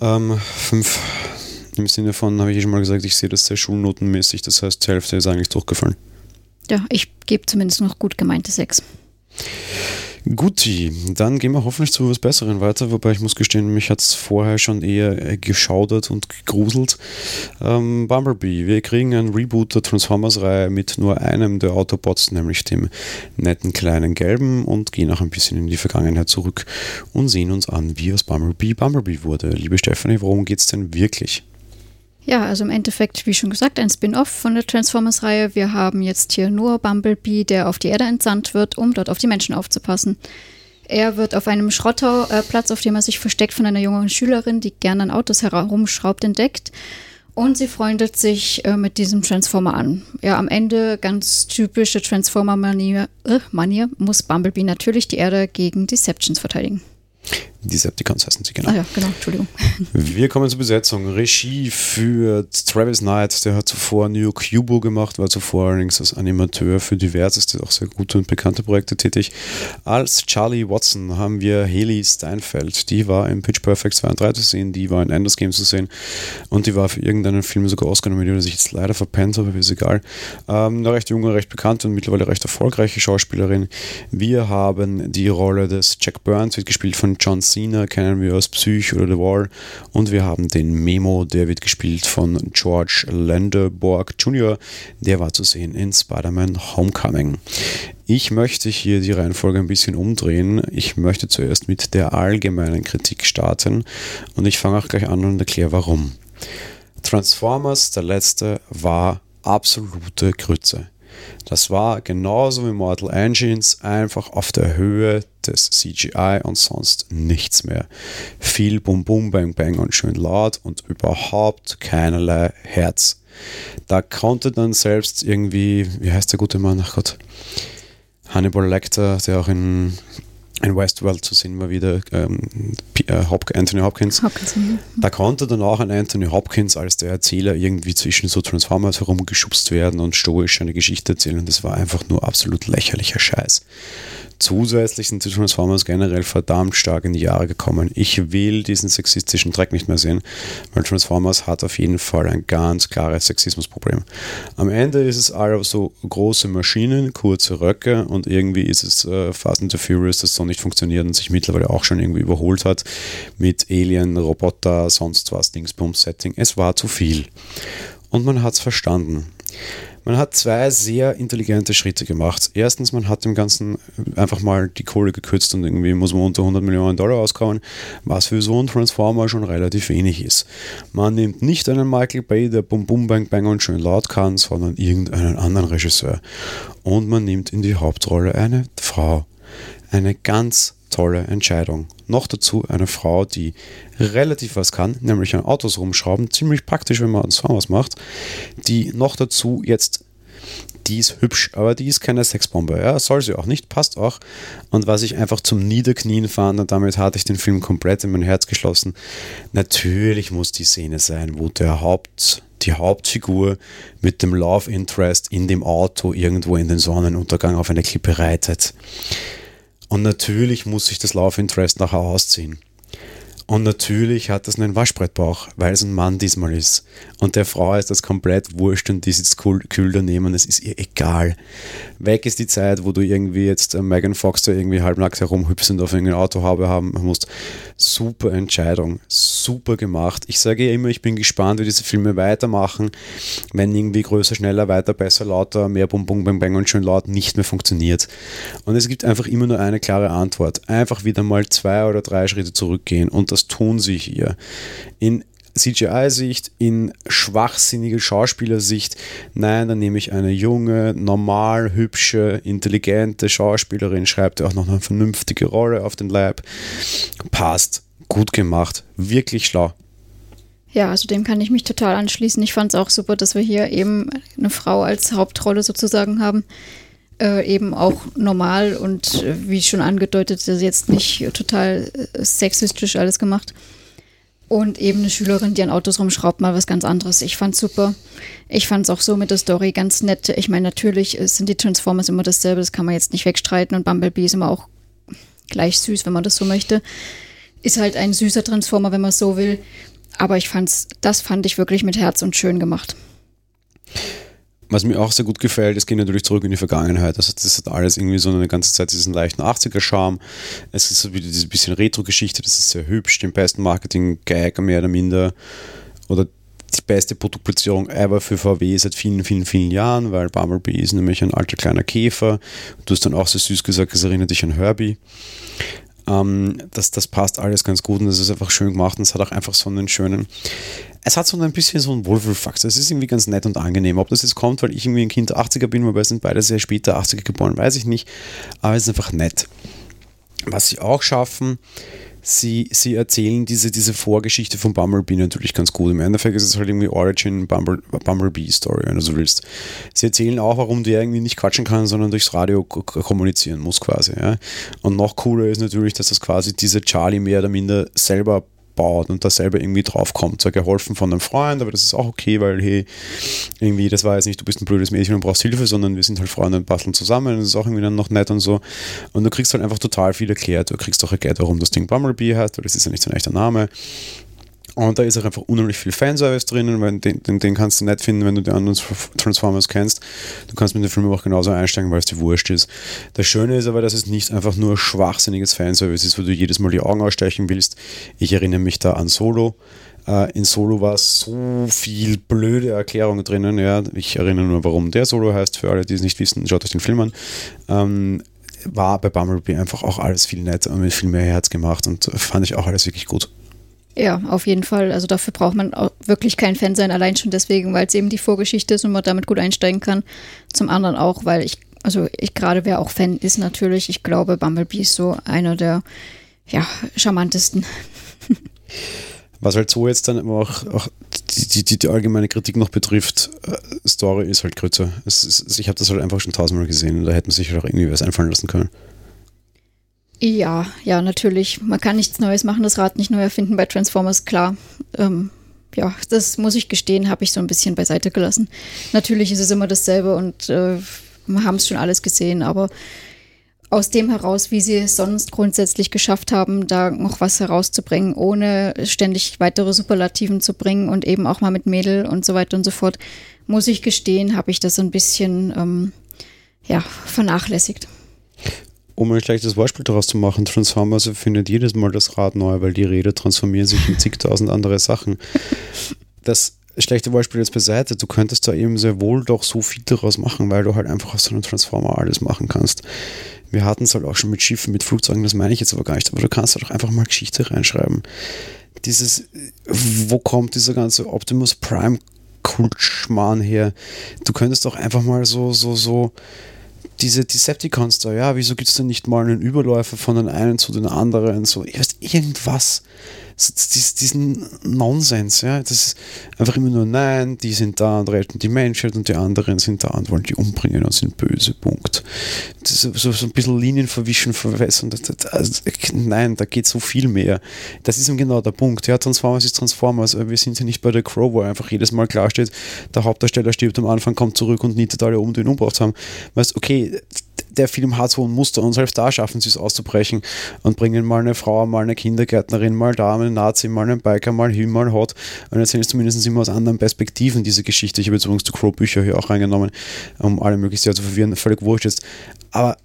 Ähm, fünf. Im Sinne von, habe ich schon mal gesagt, ich sehe das sehr schulnotenmäßig, das heißt, die Hälfte ist eigentlich durchgefallen. Ja, ich gebe zumindest noch gut gemeinte sechs. Guti, dann gehen wir hoffentlich zu was Besseren weiter, wobei ich muss gestehen, mich hat es vorher schon eher äh, geschaudert und gegruselt. Ähm, Bumblebee, wir kriegen ein Reboot der Transformers-Reihe mit nur einem der Autobots, nämlich dem netten kleinen Gelben und gehen auch ein bisschen in die Vergangenheit zurück und sehen uns an, wie aus Bumblebee Bumblebee wurde. Liebe Stephanie, worum geht es denn wirklich? Ja, also im Endeffekt, wie schon gesagt, ein Spin-off von der Transformers-Reihe. Wir haben jetzt hier nur Bumblebee, der auf die Erde entsandt wird, um dort auf die Menschen aufzupassen. Er wird auf einem Schrotterplatz, auf dem er sich versteckt, von einer jungen Schülerin, die gerne an Autos herumschraubt, entdeckt. Und sie freundet sich äh, mit diesem Transformer an. Ja, am Ende, ganz typische Transformer-Manier, äh, Manier, muss Bumblebee natürlich die Erde gegen Deceptions verteidigen. Decepticons heißen sie, genau. Ah ja, genau, Entschuldigung. <laughs> Wir kommen zur Besetzung. Regie führt Travis Knight, der hat zuvor New Cubo gemacht, war zuvor allerdings als Animateur für diverseste, auch sehr gute und bekannte Projekte tätig. Als Charlie Watson haben wir Haley Steinfeld, die war im Pitch Perfect 2 und 3 zu sehen, die war in Enders Game zu sehen und die war für irgendeinen Film sogar Oscar nominiert, sich jetzt leider verpennt, aber ist egal. Ähm, eine recht junge, recht bekannte und mittlerweile recht erfolgreiche Schauspielerin. Wir haben die Rolle des Jack Burns, wird gespielt von John Cena kennen wir aus Psych oder The Wall. Und wir haben den Memo, der wird gespielt von George Landerborg Jr., der war zu sehen in Spider-Man Homecoming. Ich möchte hier die Reihenfolge ein bisschen umdrehen. Ich möchte zuerst mit der allgemeinen Kritik starten und ich fange auch gleich an und erkläre warum. Transformers, der letzte, war absolute Grütze. Das war genauso wie Mortal Engines einfach auf der Höhe des CGI und sonst nichts mehr. Viel Bum Bum Bang Bang und schön laut und überhaupt keinerlei Herz. Da konnte dann selbst irgendwie, wie heißt der gute Mann, ach Gott, Hannibal Lecter, der auch in in Westworld zu sehen war wieder ähm, äh, Anthony Hopkins. Hopkins mhm. Da konnte dann auch ein Anthony Hopkins als der Erzähler irgendwie zwischen so Transformers herumgeschubst werden und stoisch eine Geschichte erzählen. Das war einfach nur absolut lächerlicher Scheiß. Zusätzlich sind die Transformers generell verdammt stark in die Jahre gekommen. Ich will diesen sexistischen Dreck nicht mehr sehen, weil Transformers hat auf jeden Fall ein ganz klares Sexismusproblem. Am Ende ist es all so große Maschinen, kurze Röcke und irgendwie ist es äh, Fast and the Furious, das so nicht funktioniert und sich mittlerweile auch schon irgendwie überholt hat mit Alien, Roboter, sonst was, Dingsbums-Setting. Es war zu viel. Und man hat es verstanden. Man hat zwei sehr intelligente Schritte gemacht. Erstens, man hat dem Ganzen einfach mal die Kohle gekürzt und irgendwie muss man unter 100 Millionen Dollar auskommen, was für so einen Transformer schon relativ wenig ist. Man nimmt nicht einen Michael Bay, der Bum Bum Bang Bang und schön laut kann, sondern irgendeinen anderen Regisseur. Und man nimmt in die Hauptrolle eine Frau. Eine ganz tolle Entscheidung. Noch dazu eine Frau, die relativ was kann, nämlich an Autos rumschrauben, ziemlich praktisch, wenn man was macht, die noch dazu jetzt die ist hübsch, aber die ist keine Sexbombe. Ja, soll sie auch nicht, passt auch. Und was ich einfach zum Niederknien fand, und damit hatte ich den Film komplett in mein Herz geschlossen, natürlich muss die Szene sein, wo der Haupt, die Hauptfigur mit dem Love Interest in dem Auto irgendwo in den Sonnenuntergang auf eine Klippe reitet. Und natürlich muss sich das Love Interest nachher ausziehen. Und natürlich hat das einen Waschbrettbauch, weil es ein Mann diesmal ist. Und der Frau ist das komplett wurscht und die sitzt cool, kühl daneben, es ist ihr egal. Weg ist die Zeit, wo du irgendwie jetzt äh, Megan Fox da irgendwie halbnackt herumhüpfst und auf irgendein Auto haben musst. Super Entscheidung, super gemacht. Ich sage immer, ich bin gespannt, wie diese Filme weitermachen, wenn irgendwie größer, schneller, weiter, besser, lauter, mehr Bum, Bum, Bang, Bang und schön laut nicht mehr funktioniert. Und es gibt einfach immer nur eine klare Antwort. Einfach wieder mal zwei oder drei Schritte zurückgehen und das tun sie hier. In CGI-Sicht, in schwachsinnige Schauspielersicht, nein, dann nehme ich eine junge, normal, hübsche, intelligente Schauspielerin, schreibt auch noch eine vernünftige Rolle auf den Leib. Passt, gut gemacht, wirklich schlau. Ja, also dem kann ich mich total anschließen. Ich fand es auch super, dass wir hier eben eine Frau als Hauptrolle sozusagen haben. Äh, eben auch normal und äh, wie schon angedeutet, jetzt nicht total äh, sexistisch alles gemacht. Und eben eine Schülerin, die an Autos rumschraubt, mal was ganz anderes. Ich fand's super. Ich fand's auch so mit der Story ganz nett. Ich meine, natürlich sind die Transformers immer dasselbe, das kann man jetzt nicht wegstreiten und Bumblebee ist immer auch gleich süß, wenn man das so möchte. Ist halt ein süßer Transformer, wenn man so will. Aber ich fand's, das fand ich wirklich mit Herz und schön gemacht. Was mir auch sehr gut gefällt, es geht natürlich zurück in die Vergangenheit. Also das hat alles irgendwie so eine ganze Zeit diesen leichten 80er-Charme. Es ist so wieder diese bisschen Retro-Geschichte, das ist sehr hübsch, den besten Marketing-Gag mehr oder minder. Oder die beste Produktplatzierung ever für VW seit vielen, vielen, vielen Jahren, weil Bumblebee ist nämlich ein alter kleiner Käfer. Du hast dann auch so süß gesagt, es erinnert dich an Herbie. Ähm, das, das passt alles ganz gut und das ist einfach schön gemacht und es hat auch einfach so einen schönen, es hat so ein bisschen so einen Wohlfühlfaktor. Es ist irgendwie ganz nett und angenehm. Ob das jetzt kommt, weil ich irgendwie ein Kind der 80er bin, wobei sind beide sehr später 80er geboren, weiß ich nicht. Aber es ist einfach nett. Was sie auch schaffen, sie, sie erzählen diese, diese Vorgeschichte von Bumblebee natürlich ganz gut. Im Endeffekt ist es halt irgendwie Origin Bumble, Bumblebee Story, wenn du so willst. Sie erzählen auch, warum der irgendwie nicht quatschen kann, sondern durchs Radio kommunizieren muss quasi. Ja. Und noch cooler ist natürlich, dass das quasi diese Charlie mehr oder minder selber baut und da selber irgendwie draufkommt. Zwar geholfen von einem Freund, aber das ist auch okay, weil hey, irgendwie, das war jetzt nicht, du bist ein blödes Mädchen und brauchst Hilfe, sondern wir sind halt Freunde und basteln zusammen und das ist auch irgendwie dann noch nett und so. Und du kriegst halt einfach total viel erklärt. Du kriegst auch erklärt, warum das Ding Bumblebee heißt, weil das ist ja nicht sein echter Name. Und da ist auch einfach unheimlich viel Fanservice drinnen, weil den, den, den, kannst du nicht finden, wenn du die anderen Transformers kennst. Du kannst mit dem Film auch genauso einsteigen, weil es dir wurscht ist. Das Schöne ist aber, dass es nicht einfach nur schwachsinniges Fanservice ist, wo du jedes Mal die Augen ausstechen willst. Ich erinnere mich da an Solo. Uh, in Solo war so viel blöde Erklärungen drinnen. Ja, ich erinnere nur, warum der Solo heißt. Für alle, die es nicht wissen, schaut euch den Film an. Ähm, war bei Bumblebee einfach auch alles viel netter und mit viel mehr Herz gemacht und fand ich auch alles wirklich gut. Ja, auf jeden Fall. Also dafür braucht man wirklich kein Fan sein, allein schon deswegen, weil es eben die Vorgeschichte ist und man damit gut einsteigen kann. Zum anderen auch, weil ich, also ich gerade wer auch Fan ist natürlich, ich glaube, Bumblebee ist so einer der ja, charmantesten. <laughs> Was halt so jetzt dann auch, auch die, die, die, allgemeine Kritik noch betrifft, äh, Story ist halt kürzer. Ist, ich habe das halt einfach schon tausendmal gesehen und da hätte man sich halt auch irgendwie was einfallen lassen können. Ja, ja, natürlich. Man kann nichts Neues machen, das Rad nicht neu erfinden bei Transformers, klar. Ähm, ja, das muss ich gestehen, habe ich so ein bisschen beiseite gelassen. Natürlich ist es immer dasselbe und äh, wir haben es schon alles gesehen, aber aus dem heraus, wie sie es sonst grundsätzlich geschafft haben, da noch was herauszubringen, ohne ständig weitere Superlativen zu bringen und eben auch mal mit Mädel und so weiter und so fort, muss ich gestehen, habe ich das ein bisschen ähm, ja, vernachlässigt um ein schlechtes Beispiel daraus zu machen, Transformers erfindet jedes Mal das Rad neu, weil die Räder transformieren sich in <laughs> zigtausend andere Sachen. Das schlechte Beispiel jetzt beiseite, du könntest da eben sehr wohl doch so viel daraus machen, weil du halt einfach aus so einem Transformer alles machen kannst. Wir hatten es halt auch schon mit Schiffen, mit Flugzeugen, das meine ich jetzt aber gar nicht, aber du kannst da doch einfach mal Geschichte reinschreiben. Dieses, wo kommt dieser ganze Optimus Prime Kultschmarrn her? Du könntest doch einfach mal so, so, so diese Decepticons da, ja, wieso gibt es denn nicht mal einen Überläufer von den einen zu den anderen? So, ich weiß, irgendwas so diesen Nonsens, ja, das ist einfach immer nur nein, die sind da und retten die Menschheit und die anderen sind da und wollen die umbringen und sind böse, Punkt. Das ist so, so ein bisschen Linien verwischen, verwässern. Also, nein, da geht so viel mehr. Das ist eben genau der Punkt. Ja, Transformers ist Transformers, aber wir sind ja nicht bei der Crow, wo einfach jedes Mal klar steht, der Hauptdarsteller stirbt am Anfang, kommt zurück und nietet alle um, die ihn umgebracht haben. Weißt, okay, der Film hat so ein Muster und selbst da schaffen sie es auszubrechen und bringen mal eine Frau, mal eine Kindergärtnerin, mal da, einen Nazi, mal einen Biker, mal hin, mal hot und erzählen es zumindest immer aus anderen Perspektiven, diese Geschichte. Ich habe jetzt übrigens die Crow-Bücher hier auch reingenommen, um alle möglichst sehr zu verwirren, völlig wurscht ist. Aber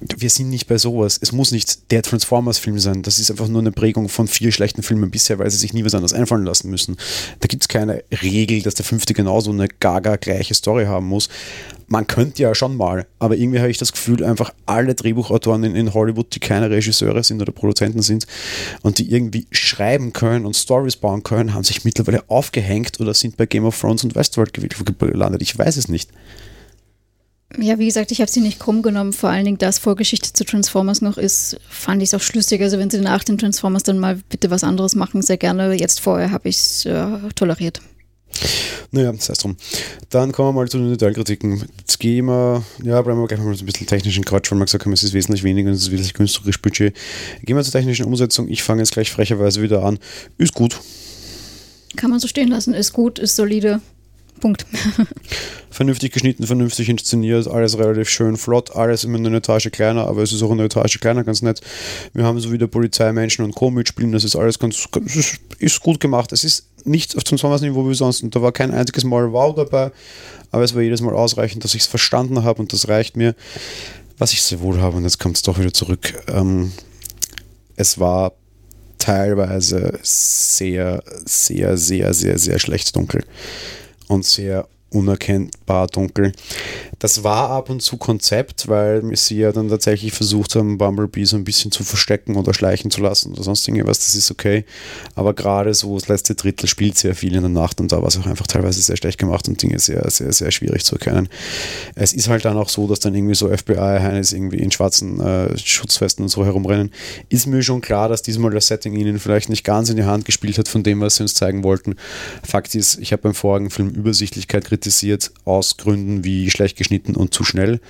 wir sind nicht bei sowas. Es muss nicht der Transformers-Film sein. Das ist einfach nur eine Prägung von vier schlechten Filmen bisher, weil sie sich nie was anderes einfallen lassen müssen. Da gibt es keine Regel, dass der fünfte genauso eine gaga gleiche Story haben muss. Man könnte ja schon mal, aber irgendwie habe ich das Gefühl, einfach alle Drehbuchautoren in, in Hollywood, die keine Regisseure sind oder Produzenten sind und die irgendwie schreiben können und Stories bauen können, haben sich mittlerweile aufgehängt oder sind bei Game of Thrones und Westworld gelandet. Ich weiß es nicht. Ja, wie gesagt, ich habe sie nicht krumm genommen. Vor allen Dingen, dass Vorgeschichte zu Transformers noch ist, fand ich es auch schlüssig. Also wenn sie nach den Transformers dann mal bitte was anderes machen, sehr gerne. Jetzt vorher habe ich es äh, toleriert. Naja, sei es drum. Dann kommen wir mal zu den Detailkritiken. Jetzt gehen wir, ja, bleiben wir gleich mal so ein bisschen technischen Quatsch, weil wir gesagt haben, es ist wesentlich weniger und es ist wesentlich günstigeres Budget. Gehen wir zur technischen Umsetzung. Ich fange jetzt gleich frecherweise wieder an. Ist gut. Kann man so stehen lassen. Ist gut, ist solide. Punkt. vernünftig geschnitten, vernünftig inszeniert, alles relativ schön flott, alles immer eine Etage kleiner, aber es ist auch eine Etage kleiner, ganz nett. Wir haben so wieder Polizeimenschen und Co. mitspielen, das ist alles ganz, ganz ist, gut gemacht. Es ist nicht auf zum Sommersniveau wie sonst und da war kein einziges Mal Wow dabei, aber es war jedes Mal ausreichend, dass ich es verstanden habe und das reicht mir. Was ich sehr wohl habe, und jetzt kommt es doch wieder zurück, ähm, es war teilweise sehr, sehr, sehr, sehr, sehr schlecht dunkel und sehr unerkennbar dunkel. Das war ab und zu Konzept, weil sie ja dann tatsächlich versucht haben, Bumblebee so ein bisschen zu verstecken oder schleichen zu lassen oder sonst irgendwas, das ist okay. Aber gerade so das letzte Drittel spielt sehr viel in der Nacht und da war es auch einfach teilweise sehr schlecht gemacht und Dinge sehr, sehr, sehr schwierig zu erkennen. Es ist halt dann auch so, dass dann irgendwie so FBI-Heinis irgendwie in schwarzen äh, Schutzwesten und so herumrennen. Ist mir schon klar, dass diesmal das Setting ihnen vielleicht nicht ganz in die Hand gespielt hat von dem, was sie uns zeigen wollten. Fakt ist, ich habe beim vorigen Film Übersichtlichkeit kritisiert aus Gründen wie schlecht geschnitten und zu schnell.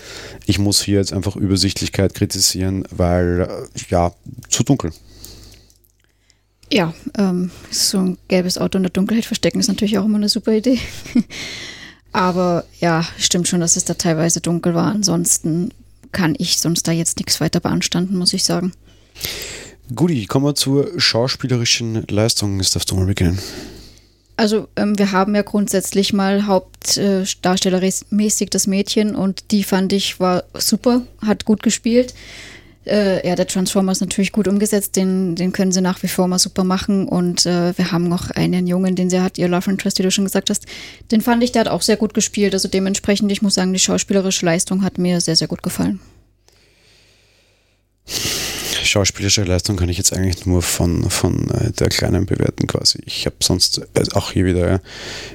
Ich muss hier jetzt einfach Übersichtlichkeit kritisieren, weil äh, ja, zu dunkel. Ja, ähm, so ein gelbes Auto in der Dunkelheit verstecken ist natürlich auch immer eine super Idee. <laughs> Aber ja, stimmt schon, dass es da teilweise dunkel war. Ansonsten kann ich sonst da jetzt nichts weiter beanstanden, muss ich sagen. Guti, kommen wir zur schauspielerischen Leistung. Jetzt darfst du mal beginnen. Also ähm, wir haben ja grundsätzlich mal hauptdarstellermäßig äh, das Mädchen und die fand ich war super, hat gut gespielt. Äh, ja, der Transformer ist natürlich gut umgesetzt, den, den können sie nach wie vor mal super machen und äh, wir haben noch einen Jungen, den sie hat, ihr Love Interest, wie du schon gesagt hast, den fand ich, der hat auch sehr gut gespielt, also dementsprechend, ich muss sagen, die schauspielerische Leistung hat mir sehr, sehr gut gefallen schauspielerische Leistung kann ich jetzt eigentlich nur von, von äh, der Kleinen bewerten quasi. Ich habe sonst äh, auch hier wieder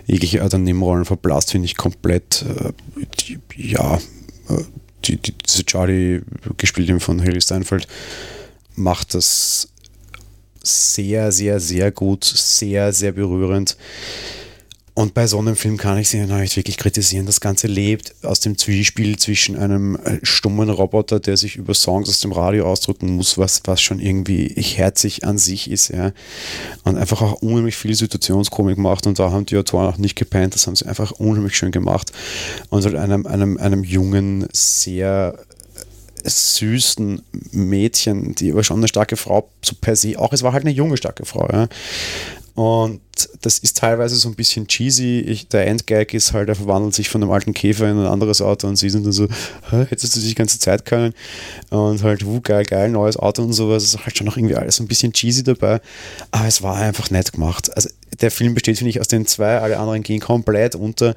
jegliche Art an Nebenrollen verblasst, finde ich komplett, äh, ja, die, die, diese Charlie, gespielt von Haley Steinfeld, macht das sehr, sehr, sehr gut, sehr, sehr berührend. Und bei so einem Film kann ich sie nicht wirklich kritisieren. Das Ganze lebt aus dem Zwiespel zwischen einem äh, stummen Roboter, der sich über Songs aus dem Radio ausdrücken muss, was, was schon irgendwie herzig an sich ist, ja. Und einfach auch unheimlich viel Situationskomik macht. Und da haben die Autoren auch nicht gepennt. Das haben sie einfach unheimlich schön gemacht. Und halt einem, einem, einem jungen, sehr süßen Mädchen, die aber schon eine starke Frau so per se auch, es war halt eine junge, starke Frau, ja. Und das ist teilweise so ein bisschen cheesy. Ich, der Endgag ist halt, er verwandelt sich von einem alten Käfer in ein anderes Auto und sie sind dann so, hättest du dich die ganze Zeit können? Und halt, wuh, geil, geil, neues Auto und sowas. Es ist halt schon noch irgendwie alles so ein bisschen cheesy dabei. Aber es war einfach nett gemacht. Also der Film besteht, finde ich, aus den zwei, alle anderen gehen komplett unter.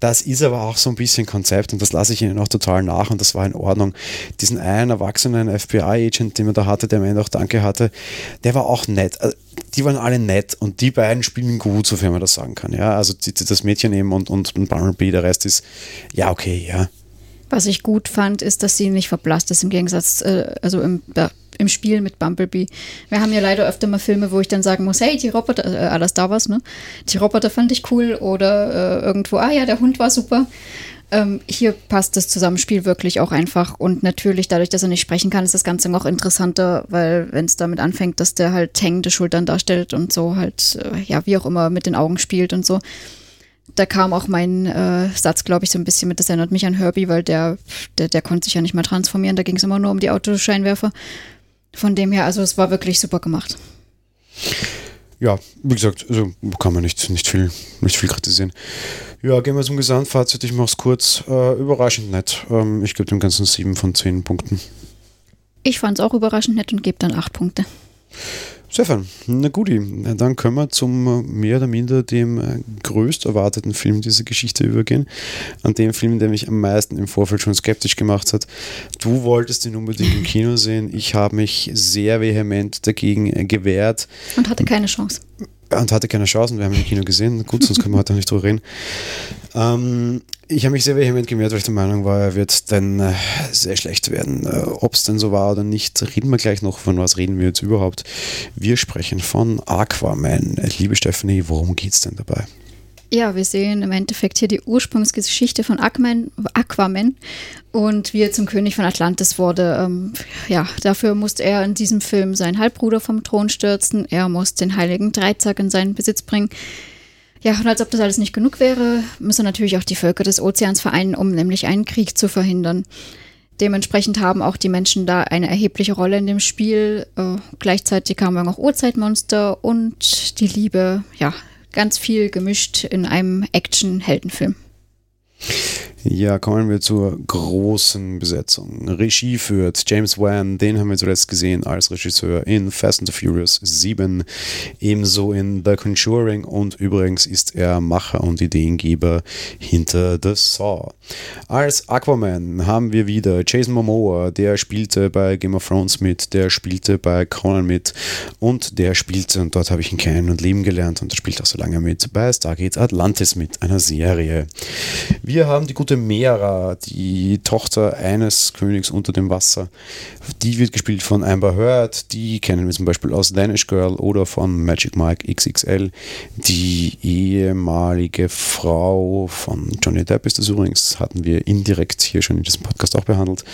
Das ist aber auch so ein bisschen Konzept und das lasse ich ihnen auch total nach und das war in Ordnung. Diesen einen erwachsenen FBI-Agent, den man da hatte, der am Ende auch Danke hatte, der war auch nett. Also, die waren alle nett und die beiden spielen gut, sofern man das sagen kann. Ja, also das Mädchen eben und, und, und Bumblebee, der Rest ist, ja, okay, ja. Was ich gut fand, ist, dass sie nicht verblasst ist im Gegensatz, äh, also im, äh, im Spiel mit Bumblebee. Wir haben ja leider öfter mal Filme, wo ich dann sagen muss, hey, die Roboter, äh, alles da was, ne? Die Roboter fand ich cool oder äh, irgendwo, ah ja, der Hund war super. Ähm, hier passt das Zusammenspiel wirklich auch einfach und natürlich dadurch, dass er nicht sprechen kann, ist das Ganze noch interessanter, weil wenn es damit anfängt, dass der halt hängende Schultern darstellt und so halt, äh, ja, wie auch immer mit den Augen spielt und so, da kam auch mein äh, Satz, glaube ich, so ein bisschen mit, das erinnert mich an Herbie, weil der, der, der konnte sich ja nicht mal transformieren, da ging es immer nur um die Autoscheinwerfer. Von dem her, also es war wirklich super gemacht. Ja, wie gesagt, also kann man nicht, nicht, viel, nicht viel kritisieren. Ja, gehen wir zum Gesamtfazit. Ich mache es kurz. Äh, überraschend nett. Ähm, ich gebe dem Ganzen sieben von zehn Punkten. Ich fand es auch überraschend nett und gebe dann acht Punkte. Stefan, na gut, dann können wir zum äh, mehr oder minder dem äh, größt erwarteten Film dieser Geschichte übergehen. An dem Film, der mich am meisten im Vorfeld schon skeptisch gemacht hat. Du wolltest ihn unbedingt im Kino sehen. Ich habe mich sehr vehement dagegen äh, gewehrt. Und hatte keine Chance. Und hatte keine Chance und wir haben ihn im Kino gesehen. Gut, sonst können wir heute nicht drüber reden. Ähm, ich habe mich sehr vehement gemerkt, weil ich der Meinung war, er wird dann äh, sehr schlecht werden. Äh, Ob es denn so war oder nicht, reden wir gleich noch. Von was reden wir jetzt überhaupt? Wir sprechen von Aquaman. Liebe Stephanie, worum geht es denn dabei? Ja, wir sehen im Endeffekt hier die Ursprungsgeschichte von Aquaman, Aquaman und wie er zum König von Atlantis wurde. Ähm, ja, dafür musste er in diesem Film seinen Halbbruder vom Thron stürzen. Er muss den heiligen Dreizack in seinen Besitz bringen. Ja, und als ob das alles nicht genug wäre, müssen natürlich auch die Völker des Ozeans vereinen, um nämlich einen Krieg zu verhindern. Dementsprechend haben auch die Menschen da eine erhebliche Rolle in dem Spiel. Äh, gleichzeitig wir noch Urzeitmonster und die Liebe, ja, ganz viel gemischt in einem Action-Heldenfilm. Ja, kommen wir zur großen Besetzung. Regie führt James Wan, den haben wir zuletzt gesehen als Regisseur in Fast and the Furious 7, ebenso in The Conjuring und übrigens ist er Macher und Ideengeber hinter The Saw. Als Aquaman haben wir wieder Jason Momoa, der spielte bei Game of Thrones mit, der spielte bei Conan mit und der spielte, und dort habe ich ihn kennen und lieben gelernt und spielt auch so lange mit, bei Stargate Atlantis mit, einer Serie. Wir haben die gute Mera, die Tochter eines Königs unter dem Wasser. Die wird gespielt von Amber Heard, die kennen wir zum Beispiel aus Danish Girl oder von Magic Mike XXL. Die ehemalige Frau von Johnny Depp ist das übrigens, hatten wir indirekt hier schon in diesem Podcast auch behandelt.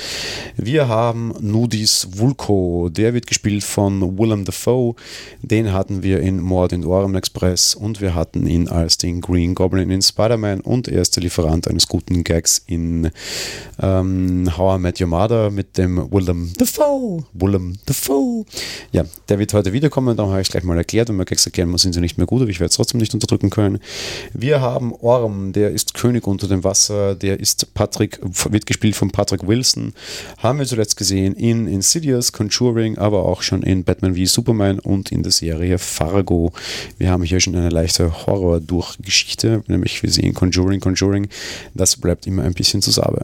Wir haben Nudis Vulko, der wird gespielt von Willem Dafoe. Den hatten wir in Mord in Orem Express und wir hatten ihn als den Green Goblin in Spider-Man und er ist der Lieferant eines guten Gags in ähm, How I Met Your Mother mit dem Willem Dafoe. Willem Dafoe. Ja, der wird heute wiederkommen, darum habe ich es gleich mal erklärt. Wenn man Gags erklären sind sie nicht mehr gut, aber ich werde es trotzdem nicht unterdrücken können. Wir haben Orm, der ist König unter dem Wasser, der ist Patrick, wird gespielt von Patrick Wilson. Haben wir zuletzt gesehen in Insidious, Conjuring, aber auch schon in Batman wie Superman und in der Serie Fargo. Wir haben hier schon eine leichte Horror-Durchgeschichte, nämlich wir sehen Conjuring, Conjuring. Das bleibt immer ein bisschen zu Sabe.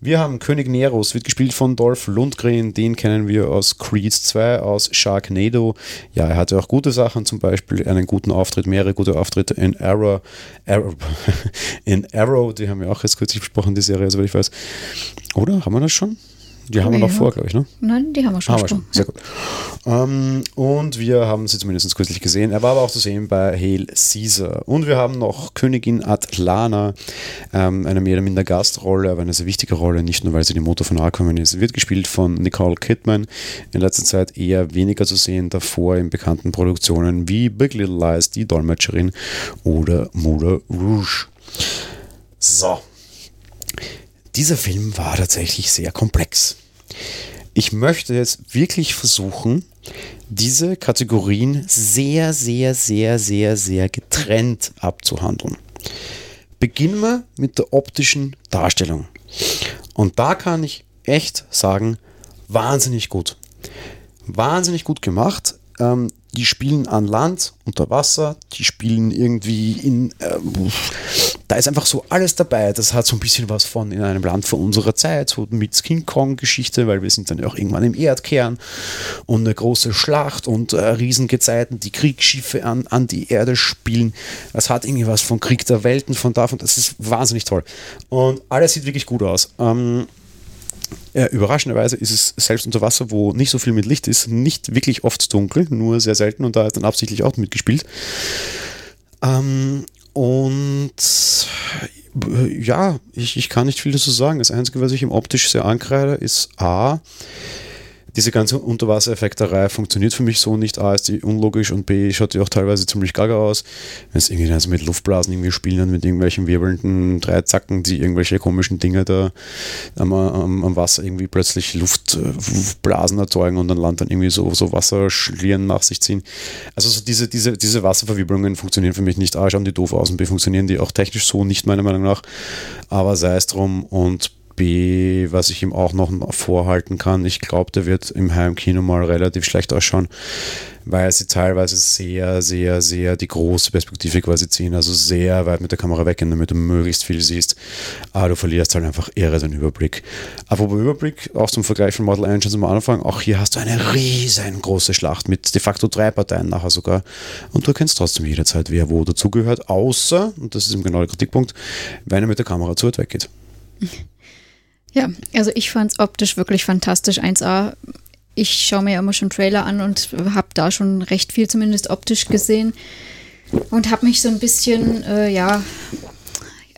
Wir haben König Neros, wird gespielt von Dolph Lundgren, den kennen wir aus Creed 2, aus Sharknado. Ja, er hatte auch gute Sachen, zum Beispiel einen guten Auftritt, mehrere gute Auftritte in Arrow, Arrow <laughs> in Arrow, die haben wir auch jetzt kürzlich besprochen, die Serie, soweit ich weiß. Oder? Haben wir das schon? Die haben wir noch vor, glaube ich, ne? Nein, die haben wir schon. Haben wir schon. Sehr gut. Ähm, und wir haben sie zumindest kürzlich gesehen. Er war aber auch zu sehen bei Hail Caesar. Und wir haben noch Königin Atlana, ähm, eine mehr oder minder Gastrolle, aber eine sehr wichtige Rolle, nicht nur weil sie die Mutter von Aquaman ist. Wird gespielt von Nicole Kidman. In letzter Zeit eher weniger zu sehen, davor in bekannten Produktionen wie Big Little Lies, die Dolmetscherin oder Moulin Rouge. So. Dieser Film war tatsächlich sehr komplex. Ich möchte jetzt wirklich versuchen, diese Kategorien sehr, sehr, sehr, sehr, sehr getrennt abzuhandeln. Beginnen wir mit der optischen Darstellung. Und da kann ich echt sagen, wahnsinnig gut. Wahnsinnig gut gemacht. Ähm, die spielen an Land, unter Wasser, die spielen irgendwie in. Äh, da ist einfach so alles dabei. Das hat so ein bisschen was von in einem Land vor unserer Zeit, so mit King Kong-Geschichte, weil wir sind dann auch irgendwann im Erdkern und eine große Schlacht und äh, Riesengezeiten, die Kriegsschiffe an, an die Erde spielen. Es hat irgendwie was von Krieg der Welten, von davon. Das ist wahnsinnig toll. Und alles sieht wirklich gut aus. Ähm, äh, überraschenderweise ist es selbst unter Wasser, wo nicht so viel mit Licht ist, nicht wirklich oft dunkel, nur sehr selten und da ist dann absichtlich auch mitgespielt. Ähm, und ja, ich, ich kann nicht viel dazu sagen. Das Einzige, was ich ihm optisch sehr ankreide, ist A, diese ganze Unterwassereffekterei funktioniert für mich so nicht. A ist die unlogisch und B schaut die auch teilweise ziemlich gaga aus. Wenn es irgendwie also mit Luftblasen irgendwie spielen, mit irgendwelchen wirbelnden Dreizacken, die irgendwelche komischen Dinge da am, am, am Wasser irgendwie plötzlich Luftblasen erzeugen und dann Land dann irgendwie so, so Wasserschlieren nach sich ziehen. Also so diese, diese, diese Wasserverwirbelungen funktionieren für mich nicht. A schauen die doof aus und B funktionieren die auch technisch so nicht, meiner Meinung nach. Aber sei es drum und B, was ich ihm auch noch vorhalten kann, ich glaube, der wird im Heimkino mal relativ schlecht ausschauen, weil sie teilweise sehr, sehr, sehr die große Perspektive quasi ziehen, also sehr weit mit der Kamera weggehen, damit du möglichst viel siehst. Aber du verlierst halt einfach irre den Überblick. Apropos Überblick, auch zum Vergleich von Model Engines am Anfang, auch hier hast du eine riesengroße Schlacht mit de facto drei Parteien nachher sogar und du erkennst trotzdem jederzeit, wer wo dazugehört, außer, und das ist eben genau der Kritikpunkt, wenn er mit der Kamera zu weit weggeht. <laughs> Ja, also ich fand es optisch wirklich fantastisch. 1A. Ich schaue mir ja immer schon Trailer an und habe da schon recht viel zumindest optisch gesehen und habe mich so ein bisschen, äh, ja,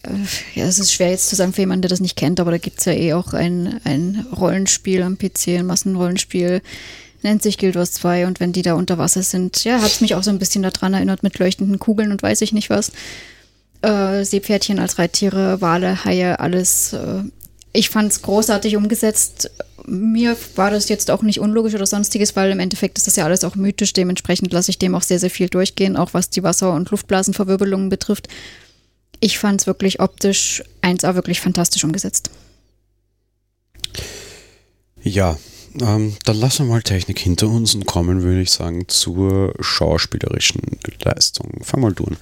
äh, ja, es ist schwer jetzt zu sagen für jemanden, der das nicht kennt, aber da gibt es ja eh auch ein, ein Rollenspiel am PC, ein Massenrollenspiel, nennt sich Guild Wars 2 und wenn die da unter Wasser sind, ja, hat es mich auch so ein bisschen daran erinnert mit leuchtenden Kugeln und weiß ich nicht was. Äh, Seepferdchen als Reittiere, Wale, Haie, alles äh, ich fand es großartig umgesetzt. Mir war das jetzt auch nicht unlogisch oder sonstiges, weil im Endeffekt ist das ja alles auch mythisch. Dementsprechend lasse ich dem auch sehr, sehr viel durchgehen, auch was die Wasser- und Luftblasenverwirbelungen betrifft. Ich fand es wirklich optisch 1A wirklich fantastisch umgesetzt. Ja, ähm, dann lassen wir mal Technik hinter uns und kommen, würde ich sagen, zur schauspielerischen Leistung. Fang mal du an.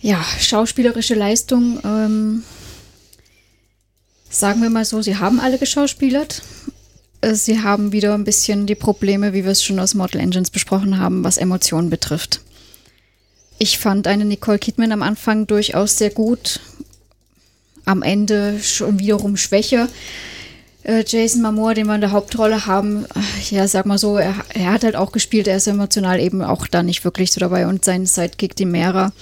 Ja, schauspielerische Leistung. Ähm sagen wir mal so, sie haben alle geschauspielert. Äh, sie haben wieder ein bisschen die Probleme, wie wir es schon aus Mortal Engines besprochen haben, was Emotionen betrifft. Ich fand eine Nicole Kidman am Anfang durchaus sehr gut, am Ende schon wiederum schwächer. Äh, Jason Momoa, den wir in der Hauptrolle haben, äh, ja, sag mal so, er, er, hat halt auch gespielt, er ist emotional eben auch da nicht wirklich so dabei und sein Sidekick, die Mera,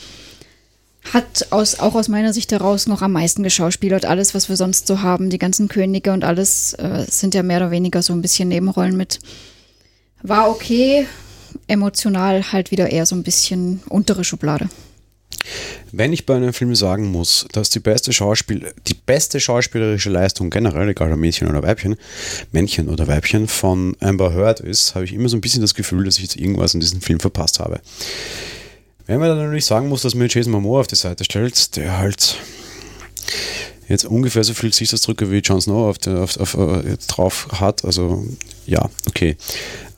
hat aus, auch aus meiner Sicht heraus noch am meisten geschauspielert. Alles, was wir sonst so haben, die ganzen Könige und alles, äh, sind ja mehr oder weniger so ein bisschen Nebenrollen mit. War okay, emotional halt wieder eher so ein bisschen untere Schublade. Wenn ich bei einem Film sagen muss, dass die beste Schauspiel, die beste schauspielerische Leistung generell, egal ob Mädchen oder Weibchen, Männchen oder Weibchen, von Amber Heard ist, habe ich immer so ein bisschen das Gefühl, dass ich jetzt irgendwas in diesem Film verpasst habe. Wenn man dann natürlich sagen muss, dass mir Jason Momoa auf die Seite stellt, der halt jetzt ungefähr so viel Gesichtsausdrücke wie Jon Snow auf, auf, auf, äh, drauf hat, also ja, okay.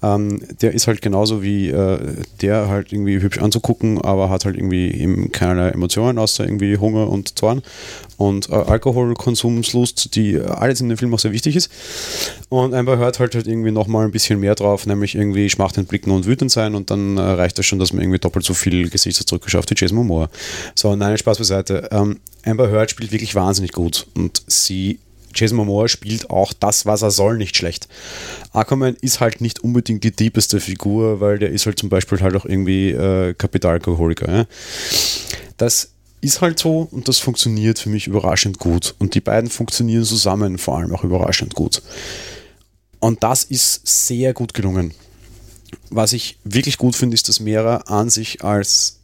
Ähm, der ist halt genauso wie äh, der halt irgendwie hübsch anzugucken, aber hat halt irgendwie eben keinerlei Emotionen, außer irgendwie Hunger und Zorn und äh, Alkoholkonsumslust, die alles in dem Film auch sehr wichtig ist. Und einfach hört halt, halt irgendwie nochmal ein bisschen mehr drauf, nämlich irgendwie schmachtend blicken und wütend sein und dann äh, reicht das schon, dass man irgendwie doppelt so viel Gesichtsausdrücke schafft wie Jason Momoa. So, nein, Spaß beiseite. Ähm, Amber Heard spielt wirklich wahnsinnig gut und sie Jason Momoa spielt auch das, was er soll, nicht schlecht. Aquaman ist halt nicht unbedingt die diebeste Figur, weil der ist halt zum Beispiel halt auch irgendwie äh, Kapitalalkoholiker. Ja? Das ist halt so und das funktioniert für mich überraschend gut. Und die beiden funktionieren zusammen vor allem auch überraschend gut. Und das ist sehr gut gelungen. Was ich wirklich gut finde, ist, dass Mera an sich als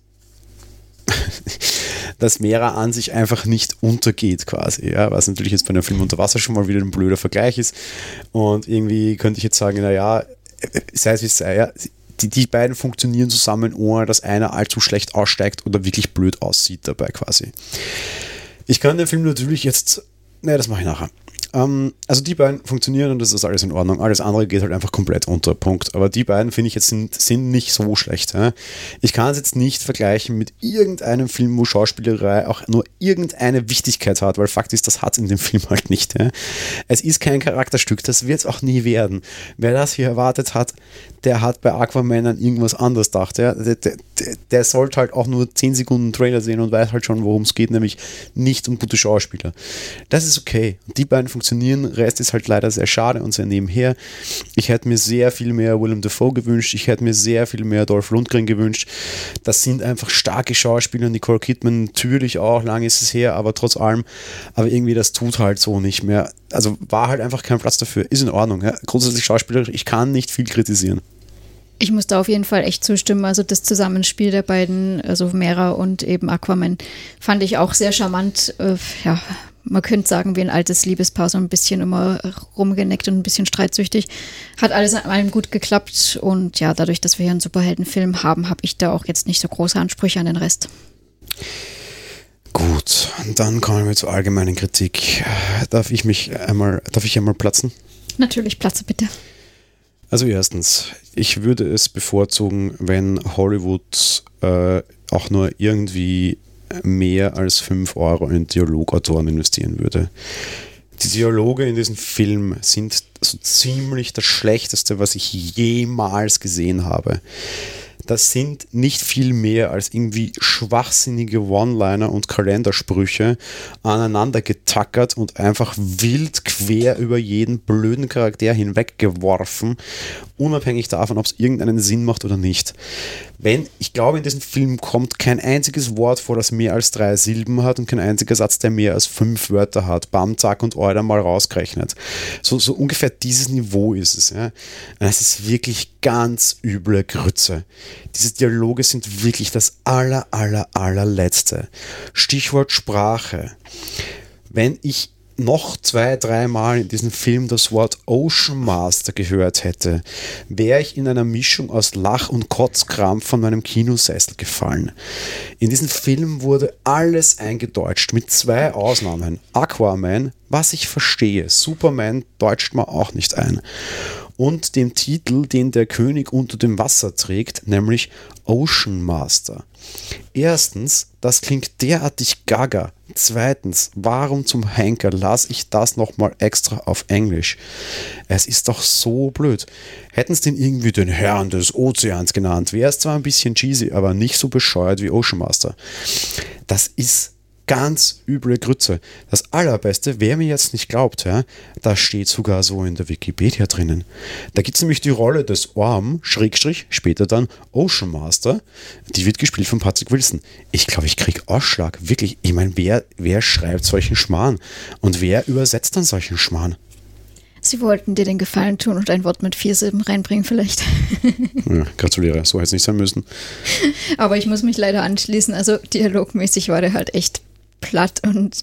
<laughs> dass Mera an sich einfach nicht untergeht quasi, ja, was natürlich jetzt bei einem Film unter Wasser schon mal wieder ein blöder Vergleich ist und irgendwie könnte ich jetzt sagen, naja, sei es wie es sei, ja, die, die beiden funktionieren zusammen, ohne dass einer allzu schlecht aussteigt oder wirklich blöd aussieht dabei quasi. Ich kann den Film natürlich jetzt, naja, das mache ich nachher. Ähm, also die beiden funktionieren und das ist alles in Ordnung. Alles andere geht halt einfach komplett unter. Punkt. Aber die beiden finde ich jetzt sind, sind nicht so schlecht. Ja? Ich kann es jetzt nicht vergleichen mit irgendeinem Film, wo Schauspielerei auch nur irgendeine Wichtigkeit hat, weil Fakt ist, das hat es in dem <laughs> Film halt nicht. Ja? Es ist kein Charakterstück, das wird es auch nie werden. Wer das hier erwartet hat, der hat bei Aquaman an irgendwas anderes gedacht. Ja? der sollte halt auch nur 10 Sekunden Trailer sehen und weiß halt schon, worum es geht, nämlich nicht um gute Schauspieler. Das ist okay. Die beiden funktionieren, Rest ist halt leider sehr schade und sehr nebenher. Ich hätte mir sehr viel mehr Willem Dafoe gewünscht, ich hätte mir sehr viel mehr Dolph Lundgren gewünscht. Das sind einfach starke Schauspieler, Nicole Kidman natürlich auch, lange ist es her, aber trotz allem, aber irgendwie das tut halt so nicht mehr. Also war halt einfach kein Platz dafür, ist in Ordnung. Ja? Grundsätzlich Schauspieler, ich kann nicht viel kritisieren. Ich muss da auf jeden Fall echt zustimmen. Also das Zusammenspiel der beiden, also Mera und eben Aquaman, fand ich auch sehr charmant. Äh, ja, man könnte sagen, wie ein altes Liebespaar, so ein bisschen immer rumgeneckt und ein bisschen streitsüchtig. Hat alles an allem gut geklappt. Und ja, dadurch, dass wir hier einen Superheldenfilm haben, habe ich da auch jetzt nicht so große Ansprüche an den Rest. Gut, dann kommen wir zur allgemeinen Kritik. Darf ich mich einmal, darf ich einmal platzen? Natürlich, platze bitte. Also erstens, ich würde es bevorzugen, wenn Hollywood äh, auch nur irgendwie mehr als 5 Euro in Dialogautoren investieren würde. Die Dialoge in diesem Film sind so ziemlich das Schlechteste, was ich jemals gesehen habe das sind nicht viel mehr als irgendwie schwachsinnige One-Liner und Kalendersprüche aneinander getackert und einfach wild quer über jeden blöden Charakter hinweggeworfen, unabhängig davon, ob es irgendeinen Sinn macht oder nicht. Wenn, ich glaube, in diesem Film kommt kein einziges Wort vor, das mehr als drei Silben hat und kein einziger Satz, der mehr als fünf Wörter hat. Bam, zack und Euler mal rausgerechnet. So, so ungefähr dieses Niveau ist es. Ja. Es ist wirklich ganz üble Grütze. Diese Dialoge sind wirklich das aller, aller, allerletzte. Stichwort Sprache. Wenn ich noch zwei, dreimal in diesem Film das Wort Ocean Master gehört hätte, wäre ich in einer Mischung aus Lach- und Kotzkrampf von meinem Kinosessel gefallen. In diesem Film wurde alles eingedeutscht, mit zwei Ausnahmen. Aquaman, was ich verstehe, Superman deutscht man auch nicht ein und dem Titel, den der König unter dem Wasser trägt, nämlich Ocean Master. Erstens, das klingt derartig gaga. Zweitens, warum zum Henker lasse ich das nochmal extra auf Englisch? Es ist doch so blöd. Hätten es den irgendwie den Herrn des Ozeans genannt, wäre es zwar ein bisschen cheesy, aber nicht so bescheuert wie Ocean Master. Das ist ganz üble Grütze. Das Allerbeste, wer mir jetzt nicht glaubt, ja, das steht sogar so in der Wikipedia drinnen. Da gibt es nämlich die Rolle des Orm, Schrägstrich, später dann Ocean Master. Die wird gespielt von Patrick Wilson. Ich glaube, ich kriege Ausschlag. Wirklich. Ich meine, wer, wer schreibt solchen Schmarrn? Und wer übersetzt dann solchen Schmarrn? Sie wollten dir den Gefallen tun und ein Wort mit vier Silben reinbringen, vielleicht. <laughs> Ja, gratuliere, so hätte es nicht sein müssen. <laughs> Aber ich muss mich leider anschließen. Also dialogmäßig war der halt echt platt und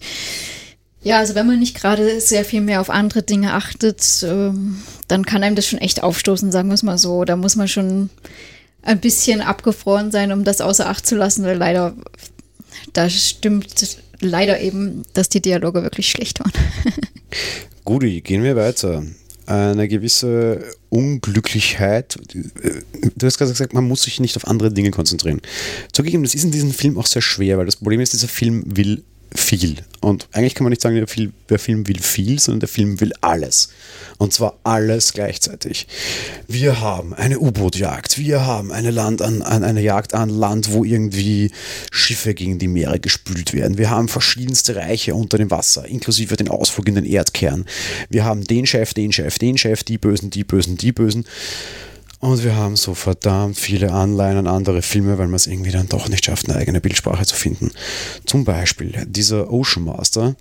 ja, also wenn man nicht gerade sehr viel mehr auf andere Dinge achtet, ähm, dann kann einem das schon echt aufstoßen, sagen wir es mal so. Da muss man schon ein bisschen abgefroren sein, um das außer Acht zu lassen, weil leider, da stimmt leider eben, dass die Dialoge wirklich schlecht waren. <laughs> Guti, gehen wir weiter. Eine gewisse Unglücklichkeit. Du hast gerade gesagt, man muss sich nicht auf andere Dinge konzentrieren. Zugegeben, das ist in diesem Film auch sehr schwer, weil das Problem ist, dieser Film will viel. Und eigentlich kann man nicht sagen, der Film, der Film will viel, sondern der Film will alles. Und zwar alles gleichzeitig. Wir haben eine U-Boot-Jagd, wir haben eine, Land an, an, eine Jagd an Land, wo irgendwie Schiffe gegen die Meere gespült werden. Wir haben verschiedenste Reiche unter dem Wasser, inklusive den Ausflug in den Erdkern. Wir haben den Chef, den Chef, den Chef, die Bösen, die Bösen, die Bösen. Und wir haben so verdammt viele Anleihen an andere Filme, weil man es irgendwie dann doch nicht schafft, eine eigene Bildsprache zu finden. Zum Beispiel, dieser Ocean Master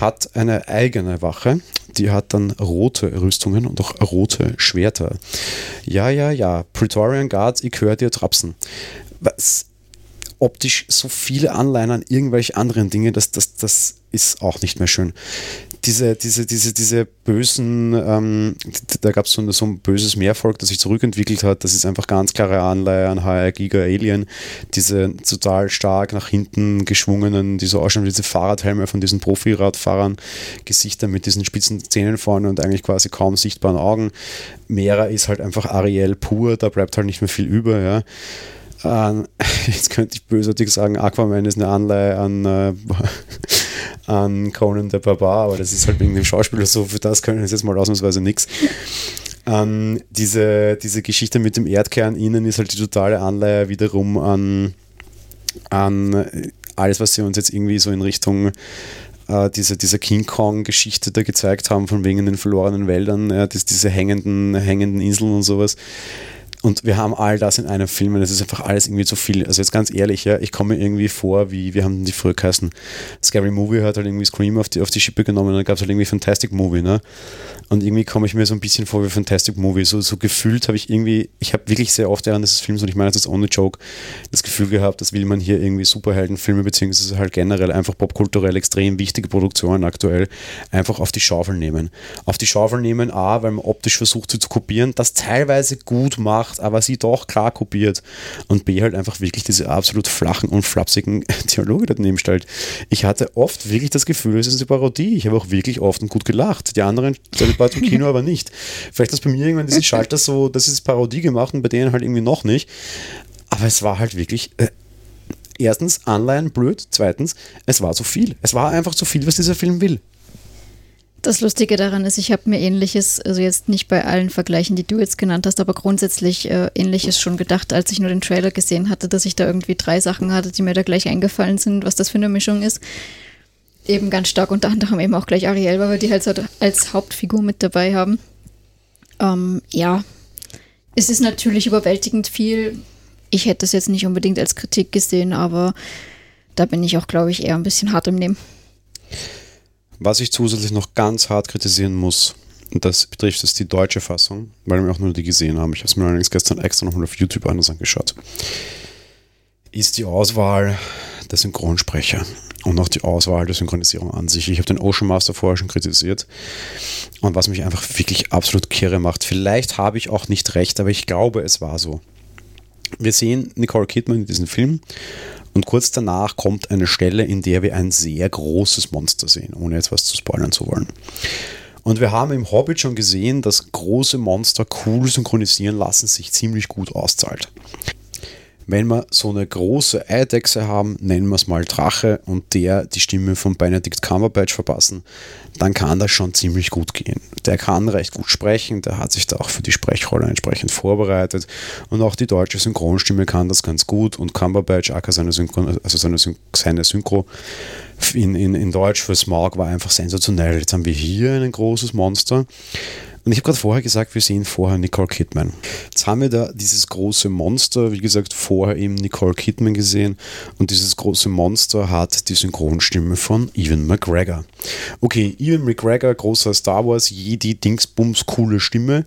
hat eine eigene Wache, die hat dann rote Rüstungen und auch rote Schwerter. Ja, ja, ja, Praetorian Guards, ich höre dir trapsen. Was, optisch so viele Anleihen an irgendwelche anderen Dinge, das, das, das ist auch nicht mehr schön diese, diese, diese, diese bösen, ähm, da gab es so, so, ein böses Mehrvolk, das sich zurückentwickelt hat. Das ist einfach ganz klare Anleihe an HR Giga Alien. Diese total stark nach hinten geschwungenen, die so ausschauen wie diese Fahrradhelme von diesen Profiradfahrern, Gesichter mit diesen spitzen Zähnen vorne und eigentlich quasi kaum sichtbaren Augen. Mera ist halt einfach Ariel pur, da bleibt halt nicht mehr viel über, ja. Ähm, <laughs> jetzt könnte ich bösartig sagen, Aquaman ist eine Anleihe an äh, <laughs> an Conan der Barbar, aber das ist halt wegen dem Schauspieler so, für das können wir jetzt mal ausnahmsweise nichts. Ähm, diese, diese Geschichte mit dem Erdkern innen ist halt die totale Anleihe wiederum an, an alles, was sie uns jetzt irgendwie so in Richtung äh, diese, diese King Kong-Geschichte da gezeigt haben, von wegen den verlorenen Wäldern, ja, das, diese hängenden, hängenden Inseln und sowas. Und wir haben all das in einem Film und es ist einfach alles irgendwie zu viel. Also jetzt ganz ehrlich, ja, ich komme mir irgendwie vor, wie, wir haben die früher geheißen, Scary Movie hat halt irgendwie Scream auf die, auf die Schippe genommen und dann gab es halt irgendwie Fantastic Movie, ne? Und irgendwie komme ich mir so ein bisschen vor wie Fantastic Movie. So, so gefühlt habe ich irgendwie, ich habe wirklich sehr oft während des Films, und ich meine das ist ohne Joke, das Gefühl gehabt, dass will man hier irgendwie Superheldenfilme, beziehungsweise halt generell einfach popkulturell extrem wichtige Produktionen aktuell einfach auf die Schaufel nehmen. Auf die Schaufel nehmen, A, weil man optisch versucht, sie zu kopieren, das teilweise gut macht, aber sie doch klar kopiert. Und B, halt einfach wirklich diese absolut flachen und flapsigen <laughs> Dialoge daneben stellt. Ich hatte oft wirklich das Gefühl, es ist eine Parodie. Ich habe auch wirklich oft und gut gelacht. Die anderen war im Kino <laughs> aber nicht. Vielleicht ist bei mir irgendwann dieses Schalter so, das ist Parodie gemacht und bei denen halt irgendwie noch nicht. Aber es war halt wirklich. Äh, erstens, Anleihen blöd. Zweitens, es war zu viel. Es war einfach zu viel, was dieser Film will. Das Lustige daran ist, ich habe mir ähnliches, also jetzt nicht bei allen Vergleichen, die du jetzt genannt hast, aber grundsätzlich äh, ähnliches schon gedacht, als ich nur den Trailer gesehen hatte, dass ich da irgendwie drei Sachen hatte, die mir da gleich eingefallen sind, was das für eine Mischung ist eben ganz stark unter anderem eben auch gleich Ariel, weil wir die halt so als Hauptfigur mit dabei haben. Ähm, ja, es ist natürlich überwältigend viel. Ich hätte es jetzt nicht unbedingt als Kritik gesehen, aber da bin ich auch, glaube ich, eher ein bisschen hart im Nehmen. Was ich zusätzlich noch ganz hart kritisieren muss, und das betrifft jetzt die deutsche Fassung, weil wir auch nur die gesehen haben. Ich habe es mir allerdings gestern extra nochmal auf YouTube anders angeschaut. Ist die Auswahl der Synchronsprecher und auch die Auswahl der Synchronisierung an sich. Ich habe den Ocean Master vorher schon kritisiert und was mich einfach wirklich absolut kirre macht. Vielleicht habe ich auch nicht recht, aber ich glaube, es war so. Wir sehen Nicole Kidman in diesem Film und kurz danach kommt eine Stelle, in der wir ein sehr großes Monster sehen, ohne jetzt was zu spoilern zu wollen. Und wir haben im Hobbit schon gesehen, dass große Monster cool synchronisieren lassen sich ziemlich gut auszahlt wenn wir so eine große Eidechse haben, nennen wir es mal Drache und der die Stimme von Benedict Cumberbatch verpassen, dann kann das schon ziemlich gut gehen. Der kann recht gut sprechen, der hat sich da auch für die Sprechrolle entsprechend vorbereitet und auch die deutsche Synchronstimme kann das ganz gut und Cumberbatch, aka seine Synchro, also seine, seine Synchro in, in, in Deutsch für Smog war einfach sensationell. Jetzt haben wir hier ein großes Monster und ich habe gerade vorher gesagt, wir sehen vorher Nicole Kidman. Jetzt haben wir da dieses große Monster, wie gesagt, vorher eben Nicole Kidman gesehen. Und dieses große Monster hat die Synchronstimme von Ewan McGregor. Okay, Ewan McGregor, großer Star Wars, Jedi, Dingsbums, coole Stimme.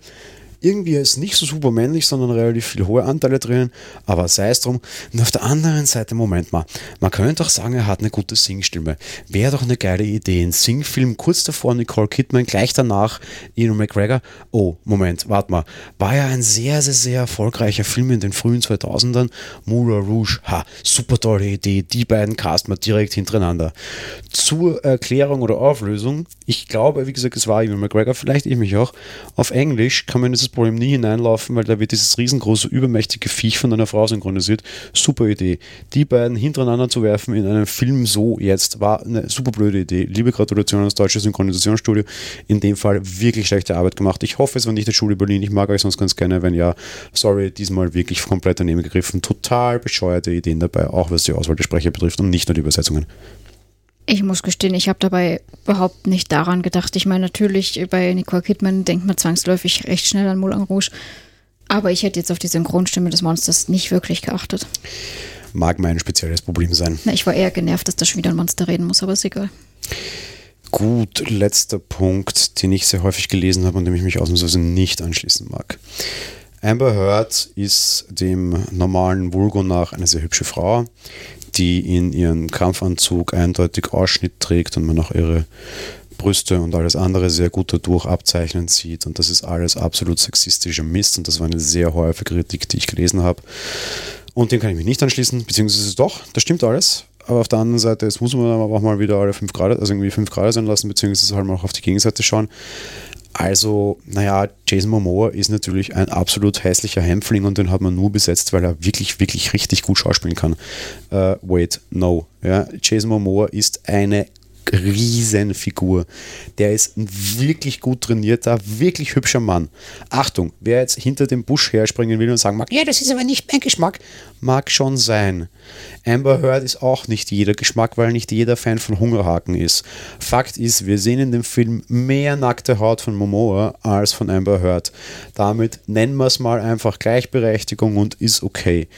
Irgendwie ist nicht so super männlich, sondern relativ viele hohe Anteile drin, aber sei es drum. Und auf der anderen Seite, Moment mal, man könnte auch sagen, er hat eine gute Singstimme. Wäre doch eine geile Idee. Ein Singfilm kurz davor Nicole Kidman, gleich danach Ian McGregor. Oh, Moment, warte mal. War ja ein sehr, sehr, sehr erfolgreicher Film in den frühen 2000ern. Moulin Rouge, ha, super tolle Idee. Die beiden casten wir direkt hintereinander. Zur Erklärung oder Auflösung, ich glaube, wie gesagt, es war Ian McGregor, vielleicht ich mich auch. Auf Englisch kann man dieses Problem nie hineinlaufen, weil da wird dieses riesengroße, übermächtige Viech von einer Frau synchronisiert. Super Idee. Die beiden hintereinander zu werfen in einem Film so jetzt war eine super blöde Idee. Liebe Gratulation ans deutsche Synchronisationsstudio. In dem Fall wirklich schlechte Arbeit gemacht. Ich hoffe, es war nicht der Schule Berlin. Ich mag euch sonst ganz gerne. Wenn ja, sorry, diesmal wirklich komplett daneben gegriffen. Total bescheuerte Ideen dabei, auch was die Auswahl der Sprecher betrifft und nicht nur die Übersetzungen. Ich muss gestehen, ich habe dabei überhaupt nicht daran gedacht. Ich meine, natürlich bei Nicole Kidman denkt man zwangsläufig recht schnell an Moulin Rouge. Aber ich hätte jetzt auf die Synchronstimme des Monsters nicht wirklich geachtet. Mag mein spezielles Problem sein. Na, ich war eher genervt, dass da schon wieder ein Monster reden muss, aber ist egal. Gut, letzter Punkt, den ich sehr häufig gelesen habe und dem ich mich ausnahmsweise nicht anschließen mag. Amber Heard ist dem normalen Vulgo nach eine sehr hübsche Frau, die in ihren Kampfanzug eindeutig Ausschnitt trägt und man auch ihre Brüste und alles andere sehr gut dadurch abzeichnen sieht. Und das ist alles absolut sexistischer Mist und das war eine sehr häufige Kritik, die ich gelesen habe. Und dem kann ich mich nicht anschließen, beziehungsweise doch, das stimmt alles. Aber auf der anderen Seite, jetzt muss man aber auch mal wieder alle 5 Grad, also irgendwie 5 Grad sein lassen, beziehungsweise halt mal auch auf die Gegenseite schauen. Also, naja, Jason Momoa ist natürlich ein absolut hässlicher Hämpfling und den hat man nur besetzt, weil er wirklich, wirklich richtig gut schauspielen kann. Uh, wait, no. Ja, Jason Momoa ist eine Riesenfigur. Der ist ein wirklich gut trainierter, wirklich hübscher Mann. Achtung, wer jetzt hinter dem Busch herspringen will und sagen mag, ja, das ist aber nicht mein Geschmack, mag schon sein. Amber Heard ist auch nicht jeder Geschmack, weil nicht jeder Fan von Hungerhaken ist. Fakt ist, wir sehen in dem Film mehr nackte Haut von Momoa als von Amber Heard. Damit nennen wir es mal einfach Gleichberechtigung und ist okay.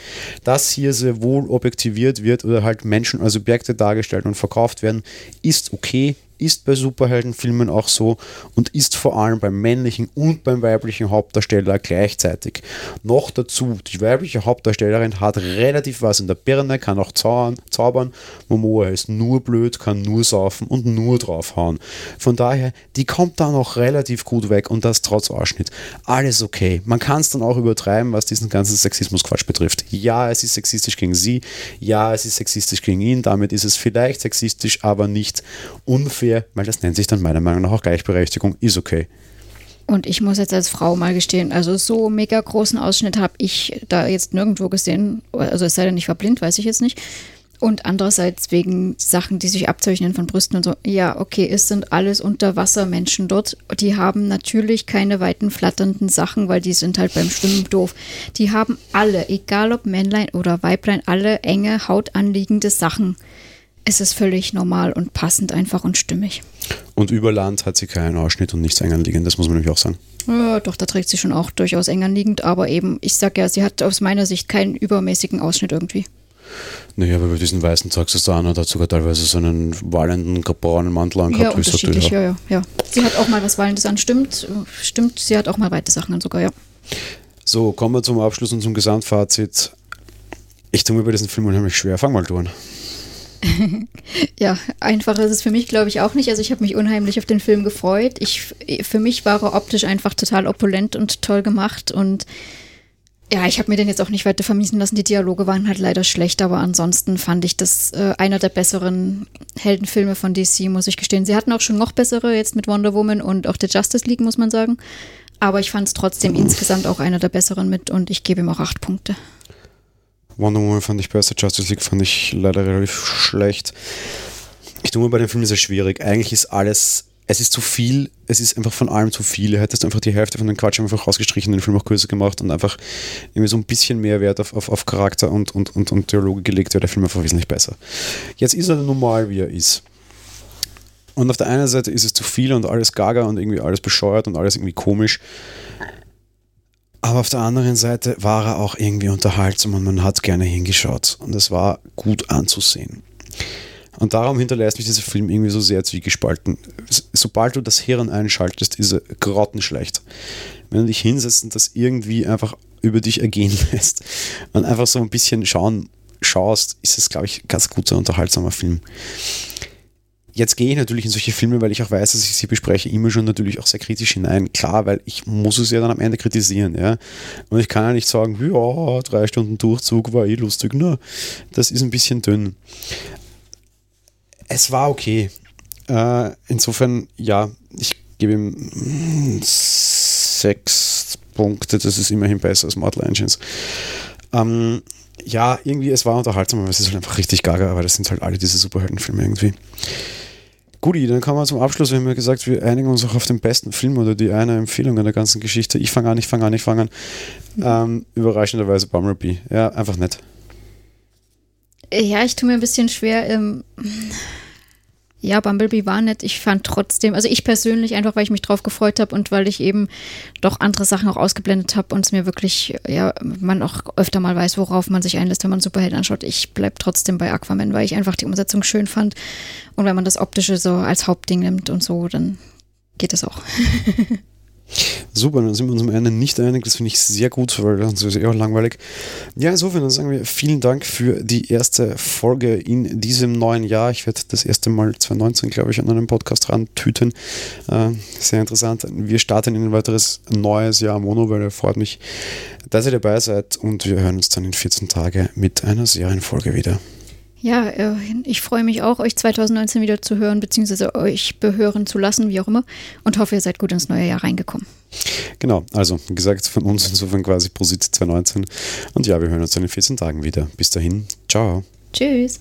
Dass hier sehr wohl objektiviert wird oder halt Menschen als Objekte dargestellt und verkauft werden, ist okay, ist bei Superheldenfilmen auch so und ist vor allem beim männlichen und beim weiblichen Hauptdarsteller gleichzeitig. Noch dazu, die weibliche Hauptdarstellerin hat relativ was in der Birne, kann auch zaubern. Momoa ist nur blöd, kann nur saufen und nur draufhauen. Von daher, die kommt da noch relativ gut weg und das trotz Ausschnitt. Alles okay. Man kann es dann auch übertreiben, was diesen ganzen Sexismusquatsch betrifft. Ja, es ist sexistisch gegen sie, ja, es ist sexistisch gegen ihn, damit ist es vielleicht sexistisch, aber nicht unfair unfair, weil das nennt sich dann meiner Meinung nach auch Gleichberechtigung, ist okay. Und ich muss jetzt als Frau mal gestehen, also so mega großen Ausschnitt habe ich da jetzt nirgendwo gesehen. Also es sei denn, ich war blind, weiß ich jetzt nicht. Und andererseits wegen Sachen, die sich abzeichnen von Brüsten und so. Ja, okay, es sind alles Unterwassermenschen dort. Die haben natürlich keine weiten flatternden Sachen, weil die sind halt beim Schwimmen doof. Die haben alle, egal ob Männlein oder Weiblein, alle enge, hautanliegende Sachen es ist völlig normal und passend einfach und stimmig. Und über Land hat sie keinen Ausschnitt und nichts eng anliegend, das muss man nämlich auch sagen. Ja, doch, da trägt sie schon auch durchaus eng anliegend, aber eben, ich sag ja, sie hat aus meiner Sicht keinen übermäßigen Ausschnitt irgendwie. Naja, aber bei diesen weißen Zeug ist da hat sogar teilweise so einen wallenden, graubraunen Mantel angehabt. Ja, unterschiedlich, ja, ja, ja. Sie hat auch mal was Wallendes an, stimmt, stimmt, sie hat auch mal weite Sachen an sogar, ja. So, kommen wir zum Abschluss und zum Gesamtfazit. Ich tue mir bei diesen Film unheimlich schwer. Fang mal an. <laughs> ja, einfach ist es für mich, glaube ich, auch nicht. Also ich habe mich unheimlich auf den Film gefreut. Ich, für mich war er optisch einfach total opulent und toll gemacht und ja, ich habe mir den jetzt auch nicht weiter vermiesen lassen. Die Dialoge waren halt leider schlecht, aber ansonsten fand ich das äh, einer der besseren Heldenfilme von DC, muss ich gestehen. Sie hatten auch schon noch bessere, jetzt mit Wonder Woman und auch der Justice League, muss man sagen. Aber ich fand es trotzdem insgesamt auch einer der besseren mit und ich gebe ihm auch acht Punkte. Wonder Woman fand ich besser, Justice League fand ich leider relativ schlecht. Ich tue mir bei dem Film sehr schwierig. Eigentlich ist alles, es ist zu viel, es ist einfach von allem zu viel. Er hätte einfach die Hälfte von den Quatsch einfach rausgestrichen, den Film auch größer gemacht und einfach irgendwie so ein bisschen mehr Wert auf, auf, auf Charakter und, und, und, und Dialoge gelegt, wäre der Film einfach wesentlich besser. Jetzt ist er normal, wie er ist. Und auf der einen Seite ist es zu viel und alles gaga und irgendwie alles bescheuert und alles irgendwie komisch. Aber auf der anderen Seite war er auch irgendwie unterhaltsam und man hat gerne hingeschaut und es war gut anzusehen. Und darum hinterlässt mich dieser Film irgendwie so sehr zwiegespalten. Sobald du das Hirn einschaltest, ist er grottenschlecht. Wenn du dich hinsetzt und das irgendwie einfach über dich ergehen <laughs> lässt und einfach so ein bisschen schauen, schaust, ist es, glaube ich, ein ganz guter, unterhaltsamer Film. Jetzt gehe ich natürlich in solche Filme, weil ich auch weiß, dass ich sie bespreche, immer schon natürlich auch sehr kritisch hinein. Klar, weil ich muss es ja dann am Ende kritisieren, ja. Und ich kann ja nicht sagen, ja, drei Stunden Durchzug war eh lustig. Ne? Das ist ein bisschen dünn. Es war okay. Äh, insofern, ja, ich gebe ihm sechs Punkte. Das ist immerhin besser als Mortal Engines. Ähm, ja, irgendwie, es war unterhaltsam, aber es ist halt einfach richtig gaga, aber das sind halt alle diese Superheldenfilme irgendwie. Guti, dann kommen wir zum Abschluss. Wir haben ja gesagt, wir einigen uns auch auf den besten Film oder die eine Empfehlung an der ganzen Geschichte. Ich fange an, ich fange an, ich fange an. Ähm, überraschenderweise Bumblebee. Ja, einfach nett. Ja, ich tue mir ein bisschen schwer. Ähm ja, Bumblebee war nett. Ich fand trotzdem, also ich persönlich, einfach weil ich mich drauf gefreut habe und weil ich eben doch andere Sachen auch ausgeblendet habe und es mir wirklich, ja, man auch öfter mal weiß, worauf man sich einlässt, wenn man Superhelden anschaut. Ich bleibe trotzdem bei Aquaman, weil ich einfach die Umsetzung schön fand. Und wenn man das Optische so als Hauptding nimmt und so, dann geht es auch. <laughs> Super, dann sind wir uns am Ende nicht einig. Das finde ich sehr gut, weil das ist eher langweilig. Ja, insofern, dann sagen wir vielen Dank für die erste Folge in diesem neuen Jahr. Ich werde das erste Mal 2019, glaube ich, an einem Podcast rantüten. Äh, sehr interessant. Wir starten in ein weiteres neues Jahr Mono, weil er freut mich, dass ihr dabei seid und wir hören uns dann in 14 Tagen mit einer Serienfolge wieder. Ja, äh, ich freue mich auch, euch 2019 wieder zu hören, beziehungsweise euch behören zu lassen, wie auch immer, und hoffe, ihr seid gut ins neue Jahr reingekommen. Genau, also wie gesagt, von uns insofern quasi Prosit 2019. Und ja, wir hören uns dann in 14 Tagen wieder. Bis dahin, ciao. Tschüss.